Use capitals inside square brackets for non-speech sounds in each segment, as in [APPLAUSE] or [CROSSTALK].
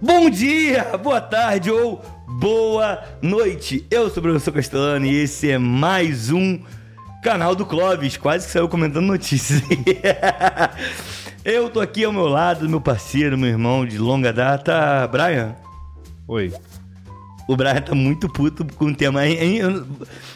Bom dia, boa tarde ou boa noite. Eu sou o professor Castellano e esse é mais um canal do Clóvis. Quase que saiu comentando notícias. [LAUGHS] Eu tô aqui ao meu lado, meu parceiro, meu irmão de longa data, Brian. Oi. O Brian tá muito puto com o tema. hein?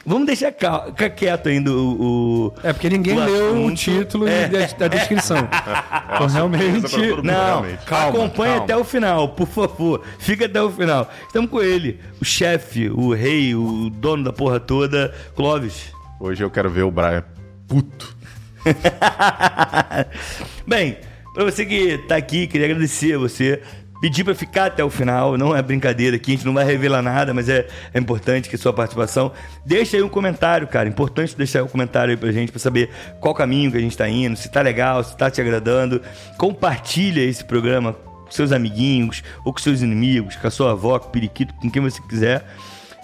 Vamos deixar quieto ainda o. o- É porque ninguém o leu o assunto. título É. e a, descrição. então surpresa pra realmente. mundo. Não, realmente. Calma, acompanha calma. até o final, por favor. Fica até o final. Estamos com ele, o chefe, o rei, o dono da porra toda, Clóvis. Hoje eu quero ver o Brian puto. [LAUGHS] Bem, pra você que tá aqui, queria agradecer a você. Pedir pra ficar até o final, não é brincadeira aqui, a gente não vai revelar nada, mas é, é importante que a sua participação. Deixa aí um comentário, cara. Importante deixar um comentário aí pra gente, pra saber qual caminho que a gente tá indo, se tá legal, se tá te agradando. Compartilha esse programa com seus amiguinhos, ou com seus inimigos, com a sua avó, com o periquito, com quem você quiser.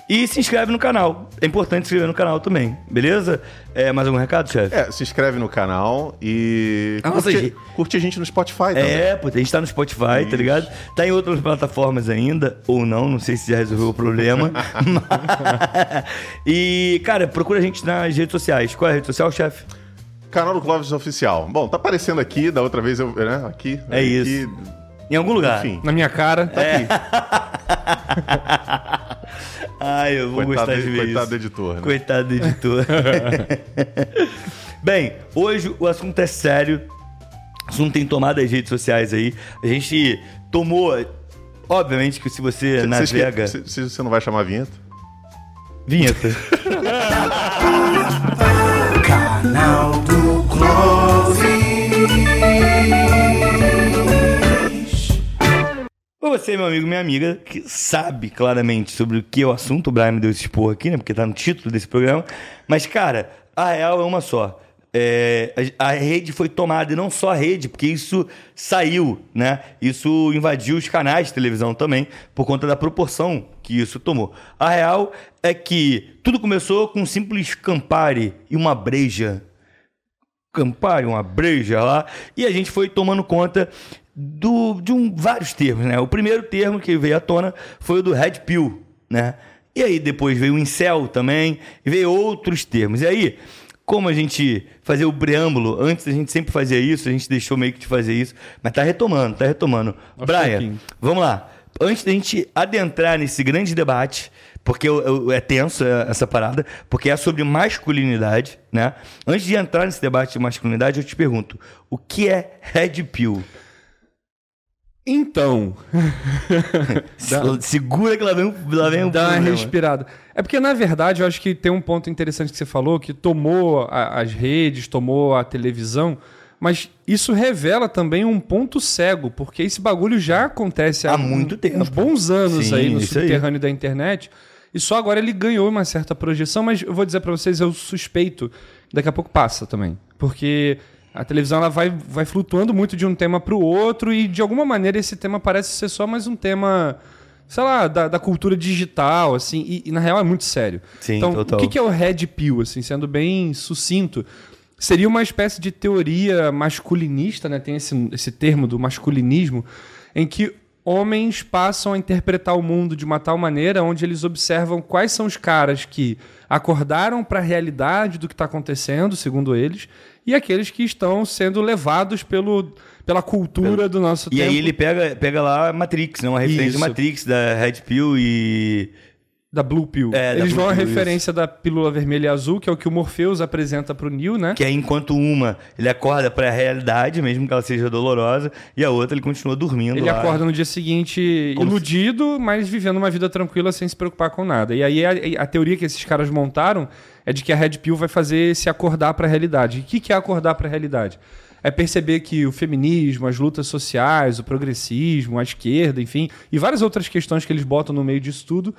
E se inscreve no canal. É importante se inscrever no canal também, beleza? É, mais algum recado, chefe? É, se inscreve no canal e Ah, curte, curte a gente no Spotify também. É, pô, a gente tá no Spotify, tá ligado? Tá em outras plataformas ainda, ou não, não sei se já resolveu o problema. [LAUGHS] Mas- e, cara, procura a gente nas redes sociais. Qual é a rede social, chefe? Canal do Clóvis Oficial. Bom, tá aparecendo aqui, da outra vez eu. Né, aqui. É aqui, isso. Em algum lugar. Enfim. Na minha cara, tá É. aqui. [LAUGHS] Ai, eu vou Coitado, gostar de ver coitado isso. do editor, né? Coitado do editor. [LAUGHS] Bem, hoje o assunto é sério. O assunto tem tomado as redes sociais aí. A gente tomou. Obviamente que se você que- navega. você não vai chamar a vinheta? Vinheta. [LAUGHS] você, meu amigo, minha amiga, que sabe claramente sobre o que é o assunto, o Brian me deu esse expor aqui, né? Porque tá no título desse programa. Mas, cara, a real é uma só. É, a, rede foi tomada, e não só a rede, porque isso saiu, né? Isso invadiu os canais de televisão também, por conta da proporção que isso tomou. A real é que tudo começou com um simples Campari e uma breja Campari, uma breja lá, e a gente foi tomando conta do, de um, vários termos, né? O primeiro termo que veio à tona foi o do Red Pill, né? E aí depois veio o Incel também, e veio outros termos. E aí, como a gente fazia o preâmbulo, antes a gente sempre fazia isso, a gente deixou meio que de fazer isso, mas tá retomando, tá retomando. Aos Brian, vamos lá. Antes da gente adentrar nesse grande debate, porque é tenso é, essa parada, porque é sobre masculinidade, né? Antes de entrar nesse debate de masculinidade, eu te pergunto: o que é Red Pill? Então, [LAUGHS] Dá- Segura que lá vem, um- lá vem um dá uma respirada. É porque, na verdade, eu acho que tem um ponto interessante que você falou, que tomou a- as redes, tomou a televisão, mas isso revela também um ponto cego, porque esse bagulho já acontece Há um- muito tempo. uns bons anos Sim, aí no isso aí. subterrâneo da internet. E só agora ele ganhou uma certa projeção, mas eu vou dizer pra vocês, eu suspeito, daqui a pouco passa também. Porque a televisão ela vai, vai flutuando muito de um tema pro outro e de alguma maneira esse tema parece ser só mais um tema, sei lá, da, da cultura digital, assim, e, e na real é muito sério. Sim, então, total. o que, que é o Red Pill, assim, sendo bem sucinto? Seria uma espécie de teoria masculinista, né? Tem esse, esse termo do masculinismo, em que homens passam a interpretar o mundo de uma tal maneira onde eles observam quais são os caras que acordaram para a realidade do que está acontecendo, segundo eles, e aqueles que estão sendo levados pelo, pela cultura do nosso E tempo. aí ele pega, pega lá Matrix, né? Uma referência de Isso. Matrix, da Red Pill e. Da Blue Pill. É, eles vão a Pill, referência da pílula vermelha e azul, que é o que o Morpheus apresenta pro Neo, né? Que é enquanto uma ele acorda pra realidade, mesmo que ela seja dolorosa, e a outra ele continua dormindo. Ele lá. acorda no dia seguinte Como iludido, mas vivendo uma vida tranquila sem se preocupar com nada. E aí a, a teoria que esses caras montaram é de que a Red Pill vai fazer se acordar para a realidade. E o que, que é acordar para a realidade? É perceber que o feminismo, as lutas sociais, o progressismo, a esquerda, enfim, e várias outras questões que eles botam no meio disso tudo,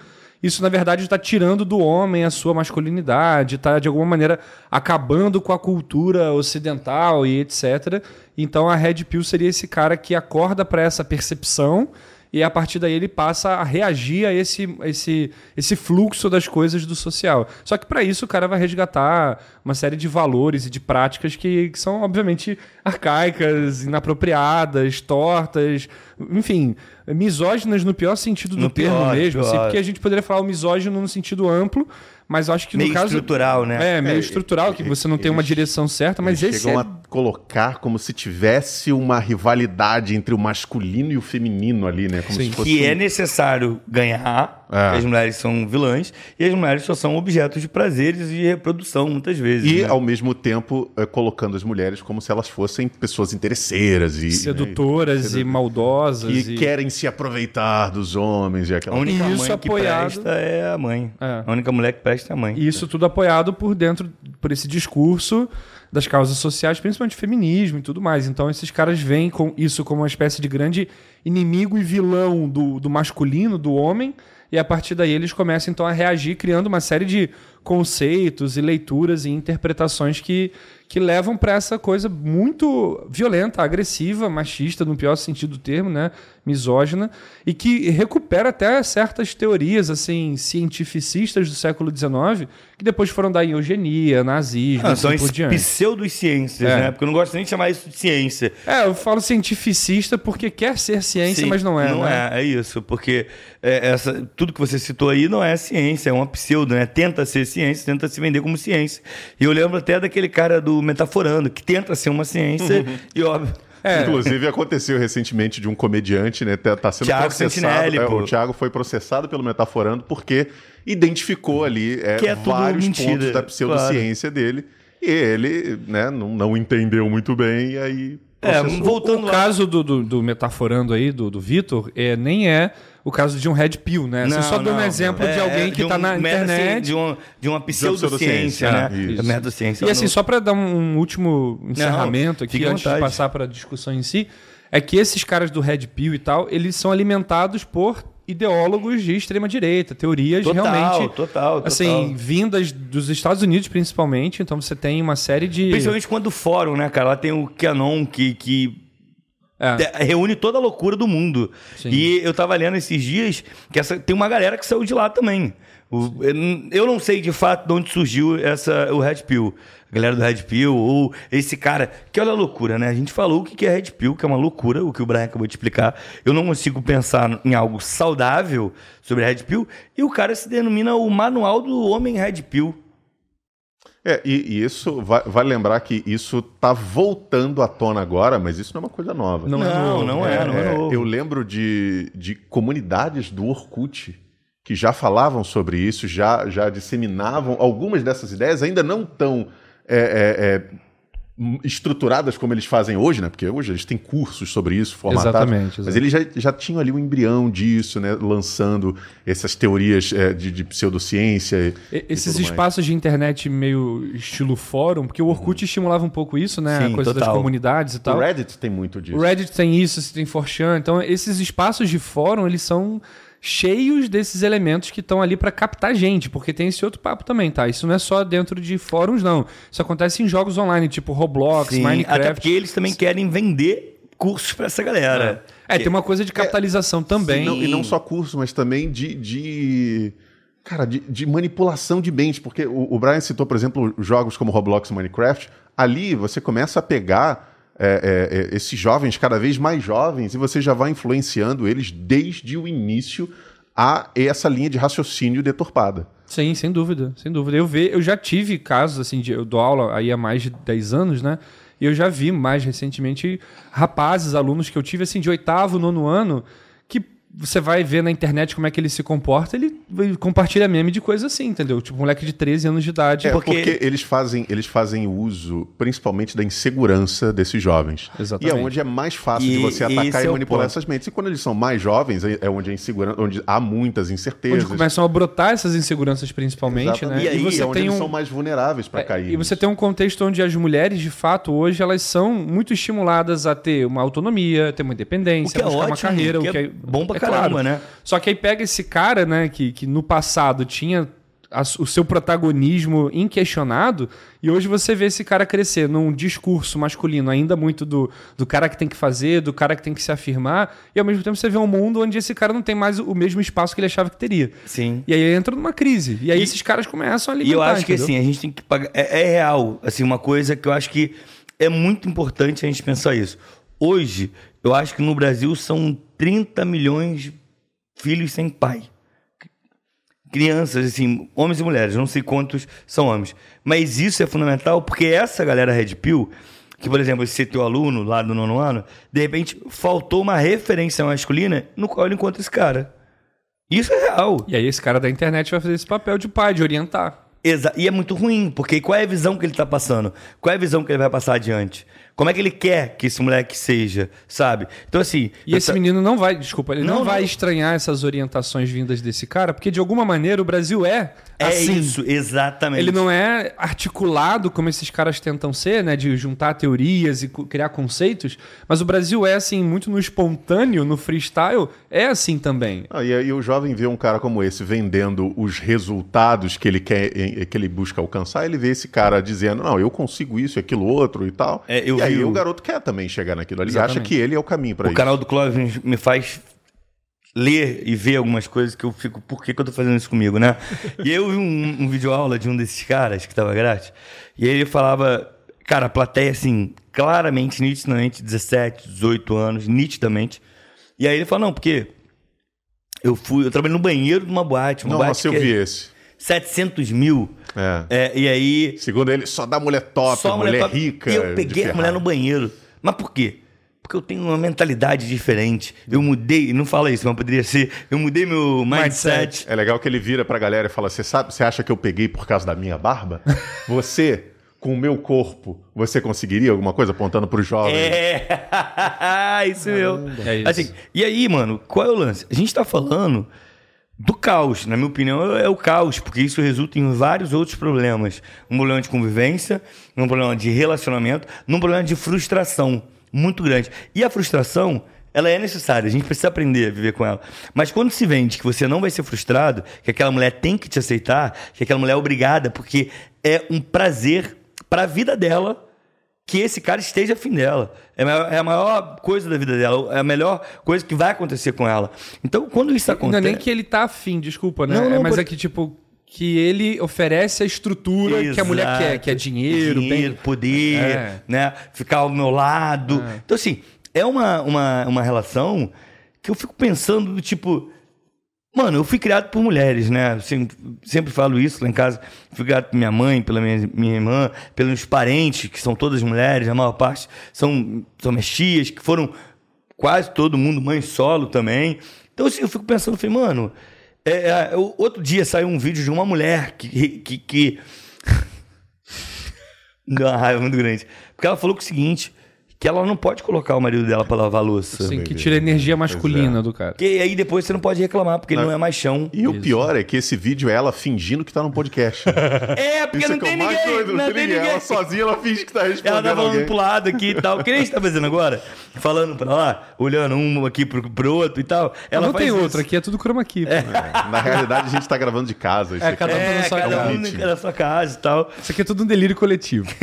isso na verdade está tirando do homem a sua masculinidade, está de alguma maneira acabando com a cultura ocidental e etc. Então a Red Pill seria esse cara que acorda para essa percepção e a partir daí ele passa a reagir a esse, esse, esse fluxo das coisas do social. Só que para isso o cara vai resgatar uma série de valores e de práticas que, que são, obviamente, arcaicas, inapropriadas, tortas, enfim. Misóginas no pior sentido do No termo pior, mesmo, assim, pior. porque a gente poderia falar o misógino no sentido amplo, mas eu acho que Meio no caso estrutural, né? é meio É, estrutural que você não tem uma direção certa, mas Eles esse chegam é... a colocar como se tivesse uma rivalidade entre o masculino e o feminino ali, né? Como Sim. se fosse Que um- é necessário ganhar, É. que as mulheres são vilãs, e as mulheres só são objetos de prazeres e de reprodução, muitas vezes. E, né? ao mesmo tempo, eh, colocando as mulheres como se elas fossem pessoas interesseiras e... sedutoras né, e maldosas que e... querem se aproveitar dos homens e aquela... A única Isso mãe que apoiado- presta é a mãe. É. A única mulher que presta é a mãe. E isso tudo apoiado por dentro, por esse discurso das causas sociais, principalmente feminismo e tudo mais. Então esses caras veem com isso como uma espécie de grande inimigo e vilão do, do masculino, do homem, e a partir daí eles começam então a reagir, criando uma série de conceitos e leituras e interpretações que, que levam para essa coisa muito violenta, agressiva, machista, no pior sentido do termo, né? misógina, e que recupera até certas teorias assim cientificistas do século XIX, que depois foram dar em eugenia, nazismo, Ah, assim são por diante. pseudociências, É. né? Porque eu não gosto nem de chamar isso de ciência. É, eu falo cientificista porque quer ser ciência, Sim, mas não é. Não né? é, é isso. Porque é, essa, tudo que você citou aí não é ciência, é uma pseudo, né? Tenta ser ciência, tenta se vender como ciência. E eu lembro até daquele cara do Metaforando, que tenta ser uma ciência Uhum. e, óbvio, É. Inclusive, aconteceu recentemente de um comediante, né? Tá, tá sendo Thiago processado. É, pô. o Thiago foi processado pelo Metaforando porque identificou ali é, Que é vários mentira, pontos da pseudociência dele. E ele, né, não, não entendeu muito bem, e aí. É, processou. voltando o lá. caso do, do, do metaforando aí, do, do Vitor, é, nem é o caso de um red pill, né? Você só deu um exemplo de É, alguém é, que de tá um na assim, internet. de, uma, de uma pseudociência, pseudociência, né? isso. Merdociência. E assim, não- só para dar um último encerramento aqui, fique à antes de vontade. passar para a discussão em si, é que esses caras do Red Pill e tal, eles são alimentados por ideólogos de extrema direita, teorias Total, realmente total, total. assim, vindas dos Estados Unidos principalmente, então você tem uma série de Principalmente quando o fórum, né, cara? Lá tem o Canon que, que É. reúne toda a loucura do mundo. Sim. E eu tava lendo esses dias que essa, tem uma galera que saiu de lá também. O- eu não sei de fato de onde surgiu essa, o Red Pill. A galera do Red Pill, ou esse cara. Que olha a loucura, né? A gente falou o que que é Red Pill, que é uma loucura, o que o Brian acabou de explicar. Eu não consigo pensar em algo saudável sobre Red Pill. E o cara se denomina o manual do homem Red Pill. É, e, e isso, vai, vale lembrar que isso tá voltando à tona agora, mas isso não é uma coisa nova. Não é Não, novo, não é, não é novo. Eu lembro de, de comunidades do Orkut que já falavam sobre isso, já, já disseminavam algumas dessas ideias, ainda não tão é, é, é, estruturadas como eles fazem hoje, né? Porque hoje eles têm cursos sobre isso, formatados. Exatamente, Mas eles já, já tinham ali o embrião disso, né? Lançando essas teorias é, de, de pseudociência. e- Esses tudo mais. espaços de internet meio estilo fórum, porque o Orkut estimulava um pouco isso, né? Sim, a coisa das total. comunidades e tal. O Reddit tem muito disso. O Reddit tem isso, tem 4chan. Então, esses espaços de fórum, eles são cheios desses elementos que estão ali para captar gente, porque tem esse outro papo também, tá? Isso não é só dentro de fóruns, não. Isso acontece em jogos online, tipo Roblox, Sim, Minecraft. até porque eles também querem vender cursos pra essa galera. É, tem uma coisa de capitalização também. Sim, não- e não só curso, mas também de. de- Cara, de, de manipulação de bens, porque o, o Brian citou, por exemplo, jogos como Roblox e Minecraft. Ali você começa a pegar é, é, é, esses jovens cada vez mais jovens e você já vai influenciando eles desde o início a essa linha de raciocínio deturpada. Sim, sem dúvida, sem dúvida. Eu, ve, eu já tive casos, assim, de, eu dou aula aí há mais de 10 anos, né? E eu já vi mais recentemente rapazes, alunos que eu tive, assim, de oitavo, nono ano, você vai ver na internet como é que ele se comporta, ele ele compartilha meme de coisa assim, entendeu? Tipo, moleque de 13 anos de idade. É, Porque- porque, eles, fazem, eles fazem uso principalmente da insegurança desses jovens. Exatamente. E é onde é mais fácil de E você esse atacar é e o manipular ponto. essas mentes. E quando eles são mais jovens, é é onde, a insegurança, onde há muitas incertezas. Onde começam a brotar essas inseguranças, principalmente, Exatamente. né? E aí você é onde tem eles um, são mais vulneráveis para É, cair. E você tem um contexto onde as mulheres, de fato, hoje, elas são muito estimuladas a ter uma autonomia, ter uma independência, O que é buscar uma ótimo, carreira. que o que é é bom pra é caramba, claro. né? Só que aí pega esse cara, né, que, que no passado tinha a- o seu protagonismo inquestionado, e hoje você vê esse cara crescer num discurso masculino ainda muito do, do cara que tem que fazer, do cara que tem que se afirmar, e ao mesmo tempo você vê um mundo onde esse cara não tem mais o mesmo espaço que ele achava que teria. Sim. E aí entra numa crise. E aí E- esses caras começam a alimentar, E eu acho que entendeu? assim, a gente tem que pagar. É, é real. Assim, uma coisa que eu acho que é muito importante a gente pensar isso. Hoje, eu acho que no Brasil são 30 milhões de filhos sem pai. Crianças, assim, homens e mulheres, não sei quantos são homens. Mas isso é fundamental porque essa galera Red Pill, que, por exemplo, esse teu aluno lá do nono ano, de repente faltou uma referência masculina no qual ele encontra esse cara. Isso é real. E aí esse cara da internet vai fazer esse papel de pai, de orientar. Exa e é muito ruim, porque qual é a visão que ele tá passando? Qual é a visão que ele vai passar adiante? Como é que ele quer que esse moleque seja, sabe? Então, assim. E esse ta- menino não vai, desculpa, ele não, Não, vai não. estranhar essas orientações vindas desse cara, porque de alguma maneira o Brasil é É assim. isso, exatamente. Ele não é articulado como esses caras tentam ser, né? De juntar teorias e criar conceitos. Mas o Brasil é assim, muito no espontâneo, no freestyle, é assim também. Ah, e aí o jovem vê um cara como esse vendendo os resultados que ele quer, em- que ele busca alcançar, ele vê esse cara dizendo, não, eu consigo isso e aquilo outro e tal. É, eu e aí o- o garoto quer também chegar naquilo. Ele Exatamente. acha que ele é o caminho para O isso. canal do Clóvis me faz ler e ver algumas coisas que eu fico, por que, que eu tô fazendo isso comigo, né? [LAUGHS] e eu vi um, um vídeo aula de um desses caras que tava grátis, e ele falava, cara, a plateia assim, claramente, nitidamente, 17, 18 anos, nitidamente. E aí ele falou, não, porque eu fui, eu trabalhei no banheiro de uma boate, uma boate Nossa, eu que é vi esse. 700 mil. É. É, e aí Segundo ele, só dá mulher top, só a mulher, top. rica. E eu peguei a mulher no banheiro. Mas por quê? Porque eu tenho uma mentalidade diferente. Eu mudei, não fala isso, mas poderia ser. Eu mudei meu mindset. É legal que ele vira pra galera e fala: Você sabe, você acha que eu peguei por causa da minha barba? [LAUGHS] Você, com o meu corpo, você conseguiria alguma coisa apontando pro jovem? É, [LAUGHS] isso mesmo. É isso. Assim, e aí, mano, qual é o lance? A gente tá falando do caos, na minha opinião, é o caos, porque isso resulta em vários outros problemas. Um problema de convivência, um problema de relacionamento, num problema de frustração muito grande. E a frustração, ela é necessária, a gente precisa aprender a viver com ela. Mas quando se vende que você não vai ser frustrado, que aquela mulher tem que te aceitar, que aquela mulher é obrigada, porque é um prazer para a vida dela que esse cara esteja afim dela. É a, maior, é a maior coisa da vida dela, é a melhor coisa que vai acontecer com ela. Então, quando isso Não é acontece. nem que ele tá afim, desculpa, né? Não, não, É, mas por- é que, tipo, que ele oferece a estrutura que a mulher Exato. quer, que é dinheiro, Dinheiro, bem... poder, É. né? Ficar ao meu lado. Então, assim, é uma, uma, uma relação que eu fico pensando do tipo. Mano, eu fui criado por mulheres, né? Sempre, sempre falo isso lá em casa. Fui criado por minha mãe, pela minha, minha irmã, pelos parentes, que são todas mulheres, a maior parte são, são minhas tias, que foram quase todo mundo mãe solo também. Então, assim, eu fico pensando, falei, mano, é, é, outro dia saiu um vídeo de uma mulher que. que, que... [LAUGHS] Deu uma raiva muito grande. Porque ela falou que o seguinte: que ela não pode colocar o marido dela pra lavar a louça. Assim, que tira a energia masculina do cara. Porque aí depois você não pode reclamar, porque ele não é mais chão. E o pior é que esse vídeo é ela fingindo que tá num podcast. [LAUGHS] É, porque Isso não é que é tem o ninguém. doido, não tem ninguém. Ela sozinha, ela finge que tá respondendo Ela tá falando alguém. pro lado aqui e tal. Que nem a gente tá fazendo agora. Falando pra lá, olhando um aqui pro, pro outro e tal. Ela não faz tem isso. outro, aqui é tudo chroma key. pô. É, Na realidade, a gente tá gravando de casa. Isso É, aqui cada um É, na sua cada casa. um na sua casa e tal. Isso aqui é tudo um delírio coletivo. [LAUGHS]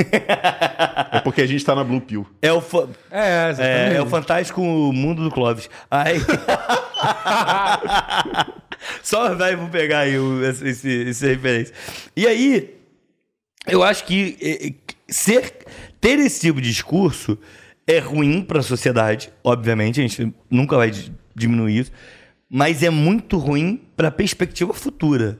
é porque a gente tá na Blue Pill. É o, É, é, é o fantástico mundo do Clóvis. Aí. [LAUGHS] Só vai vou pegar aí o, esse, esse, referência. E aí, eu acho que eh, eh, ser, ter esse tipo de discurso é ruim para a sociedade, obviamente, a gente nunca vai di- diminuir isso, mas é muito ruim para a perspectiva futura.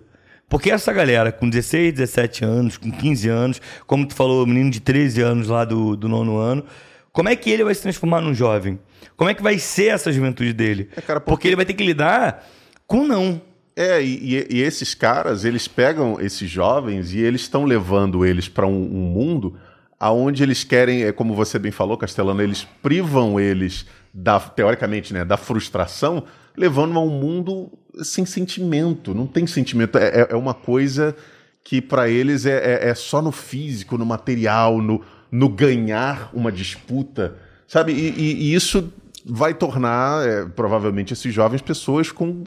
Porque essa galera com 16, 17 anos, com 15 anos, como tu falou, o menino de 13 anos lá do, do nono ano, como é que ele vai se transformar num jovem? Como é que vai ser essa juventude dele? É, cara, porque... porque- ele vai ter que lidar com não. É, e, e- esses caras, eles pegam esses jovens e eles estão levando eles para um, um mundo aonde eles querem, é como você bem falou, Castelano, eles privam eles da, teoricamente, né, da frustração, levando a um mundo sem sentimento. Não tem sentimento. É, é- é uma coisa que para eles é, é- é só no físico, no material, no, no ganhar uma disputa, sabe? E, e- e isso vai tornar, é, provavelmente, esses jovens pessoas com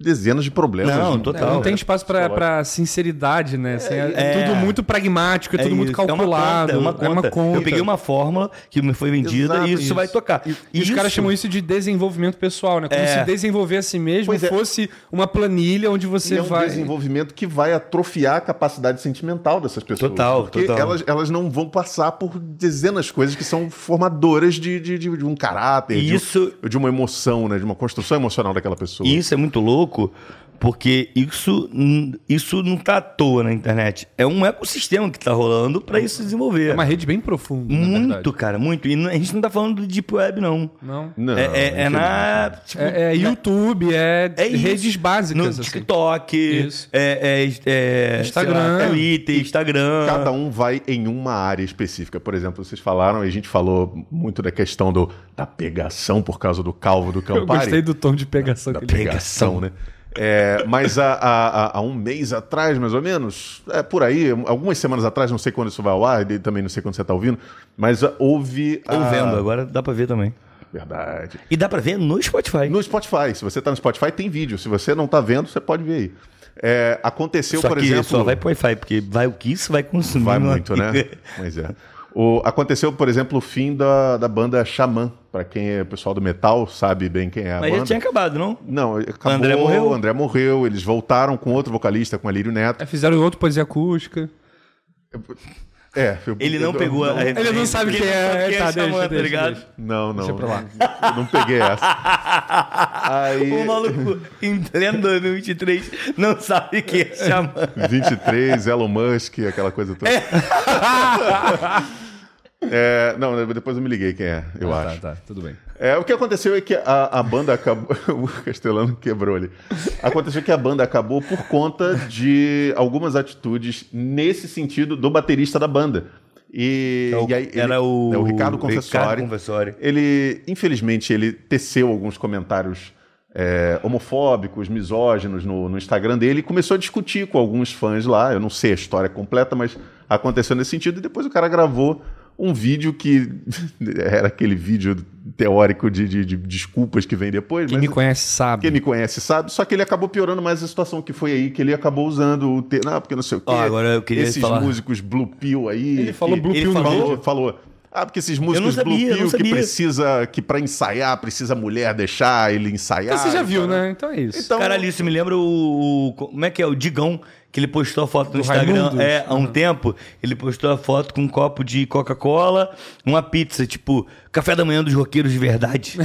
dezenas de problemas. Não, de- total. não tem espaço pra, psicológicos. pra sinceridade, né? Assim, é, é. tudo muito pragmático, é, tudo muito isso, calculado. É uma conta. É uma conta. Eu peguei uma fórmula que me foi vendida Exato, e isso, isso. vai tocar. E os caras chamam isso de desenvolvimento pessoal, né? Como É. se desenvolver a si mesmo Pois é. fosse uma planilha onde E você é um vai. desenvolvimento que vai atrofiar a capacidade sentimental dessas pessoas. Total, Porque total. Elas, elas não vão passar por dezenas de coisas que são formadoras de, de, de- de um caráter, de- Isso- de, uma emoção, né? De uma construção emocional daquela pessoa. E isso é muito louco, pouco porque isso, isso não tá à toa na internet. É um ecossistema que tá rolando pra isso se desenvolver. É uma rede bem profunda. muito, cara, muito. E não- a gente não tá falando do Deep Web, não. Não. Não, é, é- é na. Tipo, É, é YouTube, é, É isso. redes básicas. no assim. TikTok, Isso. é, é- é, Instagram. lá, Twitter, Instagram. Cada um vai em uma área específica. Por exemplo, vocês falaram, e a gente falou muito da questão do, da pegação por causa do calvo do Eu Campari. gostei do tom de pegação da que ele pegação, né? É, mas há, há- há- um mês atrás, mais ou menos, é por aí, algumas semanas atrás, não sei quando isso vai ao ar, e também não sei quando você está ouvindo, mas houve. A- vendo, agora dá pra ver também. Verdade. E dá pra ver no Spotify. No Spotify, se você está no Spotify, tem vídeo. Se você não está vendo, você pode ver aí. É, aconteceu, Só por que exemplo. só vai pro Wi-Fi, porque vai o que isso vai consumir. Vai muito, né? [LAUGHS] Pois é. O, aconteceu, por exemplo, o fim da, da banda Xamã. Para quem é pessoal do metal, sabe bem quem é a Mas banda. já tinha acabado, não? Não, acabou, André morreu? o André morreu, eles voltaram com outro vocalista, com Alírio Neto. É, fizeram outro poesia acústica. É, eu- Ele não eu- pegou a Ele não sabe quem é. Tá, é deixa, Xamã, tá deixa, ligado? deixa. Não, não. Deixa pra lá. Eu não peguei essa. Aí, O maluco em pleno 2023 não sabe quem é Xamã. [LAUGHS] 23, Elon Musk, aquela coisa toda. É, [LAUGHS] não, depois eu me liguei quem é, eu Tá, acho. tá, tudo bem. É, o que aconteceu é que a, a banda acabou. [LAUGHS] o Castelano quebrou ali. Aconteceu que a banda acabou por conta de algumas atitudes nesse sentido do baterista da banda. E, e aí ele- Era o, é o Ricardo Confessori. Ricardo Confessori. Ele, infelizmente, ele teceu alguns comentários é, homofóbicos, misóginos no, no Instagram dele e começou a discutir com alguns fãs lá. Eu não sei a história completa, mas aconteceu nesse sentido. E depois o cara gravou um vídeo que [LAUGHS] era aquele vídeo teórico de, de- de desculpas que vem depois. Quem mas me conhece sabe. quem me conhece sabe, só que ele acabou piorando mais a situação que foi aí, que ele acabou usando o te... não, porque não sei o quê. Ó, agora eu queria esses falar- músicos Blue Pill aí. Ele falou que- Blue Pill falou- falou. Ah, porque esses músicos sabia, Blue Pill que precisa, que pra ensaiar, precisa a mulher deixar ele ensaiar. Então você já e viu, tal. né? Então é isso. Então, Caralho, isso me lembra o, o- Como é que é? O Digão, que ele postou a foto no Do Instagram Raimundos? é, há um tempo. Ele postou a foto com um copo de Coca-Cola, uma pizza, tipo, café da manhã dos roqueiros de verdade.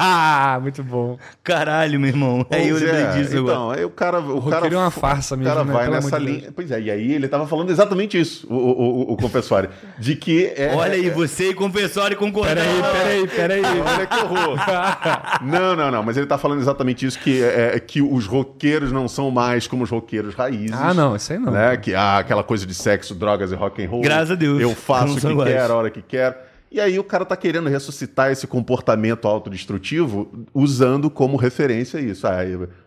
[LAUGHS] Muito bom. Caralho, meu irmão. Aí eu Pois lembrei é, disso agora. Então, aí o cara. O, roqueiro cara é uma farsa o mesmo, cara né? vai Pelo nessa linha. Deus. Pois é, e aí ele tava falando exatamente isso, o, o, o, o Confessori. De que. É, Olha aí, você e Confessori concordando. Peraí, peraí, peraí. [LAUGHS] Olha que horror. [LAUGHS] não, não, não. Mas ele tá falando exatamente isso: que, é, é que os roqueiros não são mais como os roqueiros raízes. Ah, não, isso aí não. Né? Que ah, aquela coisa de sexo, drogas e rock and roll. Graças a Deus. Eu faço o que quero, a hora que quero. E aí o cara tá querendo ressuscitar esse comportamento autodestrutivo usando como referência isso. Ah,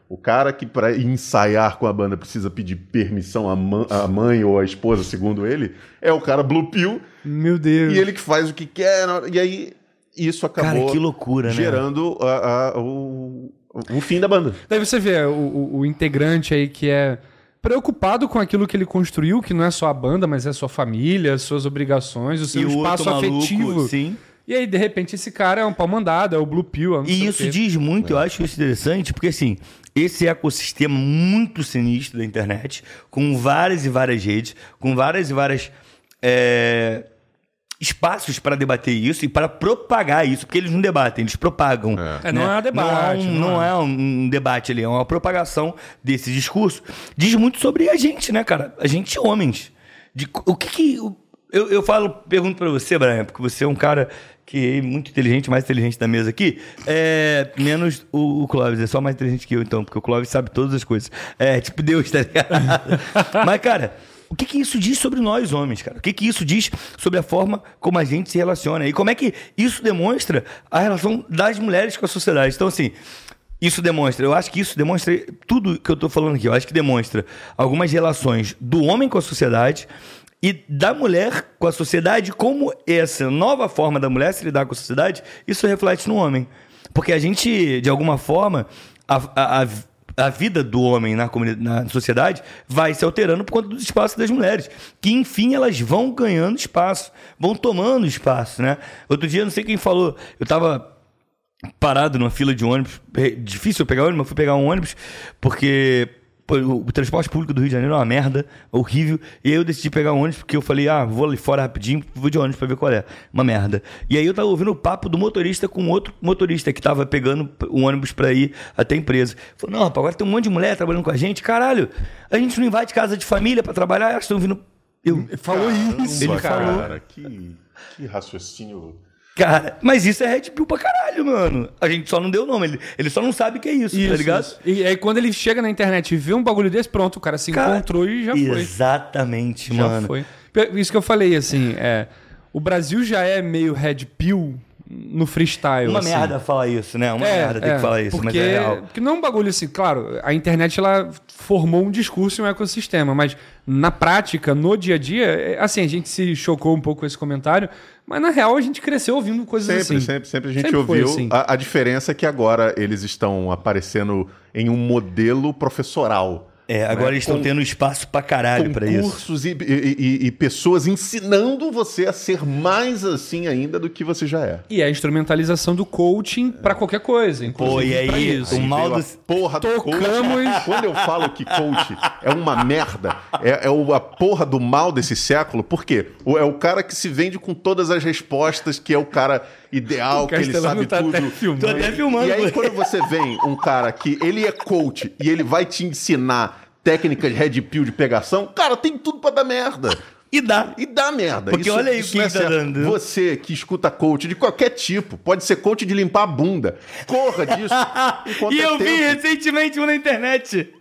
o cara que para ensaiar com a banda precisa pedir permissão à, ma- à mãe ou à esposa, segundo ele, é o cara Blue Pill Meu Deus. e ele que faz o que quer. E aí isso acabou Cara, que loucura, né? gerando a- a- o, o fim da banda. Daí você vê o, o- o integrante aí que é preocupado com aquilo que ele construiu, que não é só a banda, mas é sua família, suas obrigações, o seu E o espaço maluco, afetivo. sim. E aí, de repente, esse cara é um pau mandado, é o Blue Pill. é E o isso diz muito, eu acho isso interessante, porque assim, esse ecossistema muito sinistro da internet, com várias e várias redes, com várias e várias é, espaços para debater isso e para propagar isso, porque eles não debatem, eles propagam. É, não é um debate, Não, não não é. é um debate ali, é uma propagação desse discurso. Diz muito sobre a gente, né, cara? A gente, homens. De, o que que. o- Eu, eu falo, pergunto pra você, Brian, porque você é um cara que é muito inteligente, mais inteligente da mesa aqui. É, menos o, o Clóvis, é só mais inteligente que eu, então, porque o Clóvis sabe todas as coisas. É, tipo Deus, tá ligado? [LAUGHS] Mas, cara. O que, que isso diz sobre nós, homens, cara? O que, que isso diz sobre a forma como a gente se relaciona? E como é que isso demonstra a relação das mulheres com a sociedade? Então, assim, isso demonstra, eu acho que isso demonstra tudo que eu tô falando aqui. Eu acho que demonstra algumas relações do homem com a sociedade e da mulher com a sociedade, como essa nova forma da mulher se lidar com a sociedade, isso reflete no homem. Porque a gente, de alguma forma, a- a- a- a vida do homem na, na sociedade vai se alterando por conta dos espaços das mulheres. Que, enfim, elas vão ganhando espaço, vão tomando espaço, né? Outro dia, não sei quem falou, eu tava parado numa fila de ônibus. Difícil pegar ônibus, mas fui pegar um ônibus porque o transporte público do Rio de Janeiro é uma merda, horrível. E aí eu decidi pegar um ônibus porque eu falei, ah, vou ali fora rapidinho, vou de ônibus pra ver qual é. Uma merda. E aí eu tava ouvindo o papo do motorista com outro motorista que tava pegando um ônibus pra ir até a empresa. Falou, não, rapaz, agora tem um monte de mulher trabalhando com a gente. Caralho, a gente não invade casa de família pra trabalhar, elas estão vindo. Eu, Falou isso, Ele Caramba, falou. Cara, que, que raciocínio. Cara, mas isso é Red Pill pra caralho, mano. A gente só não deu o nome. Ele, ele só não sabe o que é isso, tá ligado? isso. E aí quando ele chega na internet e vê um bagulho desse, pronto, o cara se Cara, encontrou e já foi. Exatamente, Já mano. foi. Isso que eu falei, assim, é, o Brasil já é meio red pill no freestyle. Uma assim. merda falar isso, né? Uma merda ter que falar isso, porque, mas é real. Porque não é um bagulho assim, claro, a internet ela formou um discurso e um ecossistema, mas na prática, no dia a dia, é, assim, a gente se chocou um pouco com esse comentário, mas na real a gente cresceu ouvindo coisas Sempre, assim. sempre, sempre a gente Sempre ouviu. assim. A, a diferença é que agora eles estão aparecendo em um modelo professoral. É, agora né? eles estão tendo espaço pra caralho pra isso. Concursos e, e- e- e pessoas ensinando você a ser mais assim ainda do que você já é. E é a instrumentalização do coaching pra qualquer coisa, Pô, inclusive e pra aí, isso. o mal do- a porra do Tocamos- coach. [LAUGHS] Quando eu falo que coach é uma merda, é, é o- a porra do mal desse século, por quê? É o cara que se vende com todas as respostas, que é o cara ideal, [LAUGHS] O que ele sabe tá tudo. até filmando. Tô até filmando. E aí, quando você vem um cara que ele é coach e ele vai te ensinar técnicas red pill de pegação, cara, tem tudo pra dar merda. E dá. E dá merda. Porque olha aí o que é tá dando. Você que escuta coach de qualquer tipo, pode ser coach de limpar a bunda. Corra disso. [LAUGHS] E é eu vi recentemente um na internet.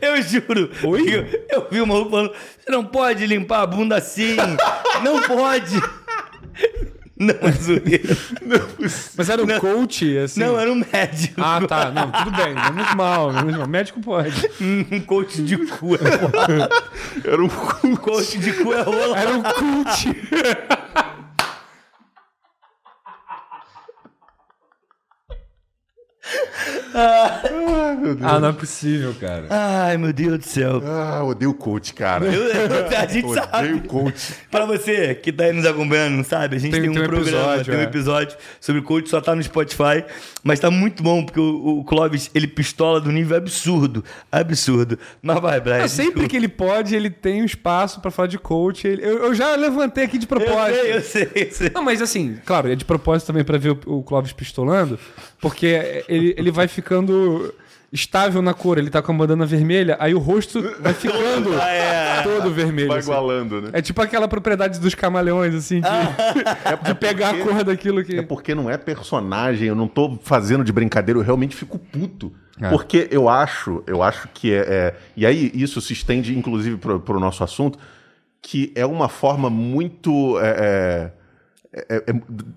Eu juro. Oi? Eu, eu vi uma falando: você não pode limpar a bunda assim. não pode. [LAUGHS] [LAUGHS] Não, é zoeira. [LAUGHS] Mas era um coach, assim. Não, era um médico. Ah, tá. Não, tudo bem. Menos mal, menos mal. Médico pode. Um coach de cu. [LAUGHS] Era um Um coach de cu é rola. Era um coach. Ah, não é possível, cara. Ai, meu Deus do céu. Ah, odeio coach, cara. Eu- eu- [LAUGHS] a gente Odeio sabe. coach. Pra você que tá aí nos acompanhando, não sabe? A gente Tem- tem, um, tem um programa, episódio, tem um é. episódio sobre coach, só tá no Spotify. Mas tá muito bom, porque o, o Clóvis, ele pistola do nível absurdo. Absurdo. Mas vai, Brian. É, sempre que ele pode, ele tem um espaço pra falar de coach. Ele- eu, eu já levantei aqui de propósito. Eu sei, eu sei, eu sei. Não, mas assim, claro, é de propósito também pra ver o, o Clóvis pistolando, porque ele, ele vai ficando estável na cor. Ele tá com a bandana vermelha, aí o rosto vai ficando [LAUGHS] Ah, é. todo vermelho. Vai assim. igualando, né? É tipo aquela propriedade dos camaleões, assim, de, [LAUGHS] [LAUGHS] de pegar a cor daquilo que. É porque não é personagem, eu não tô fazendo de brincadeira, eu realmente fico puto. É. Porque eu acho, eu acho que é, é- E aí isso se estende, inclusive, pro, pro nosso assunto, que é uma forma muito. É, é,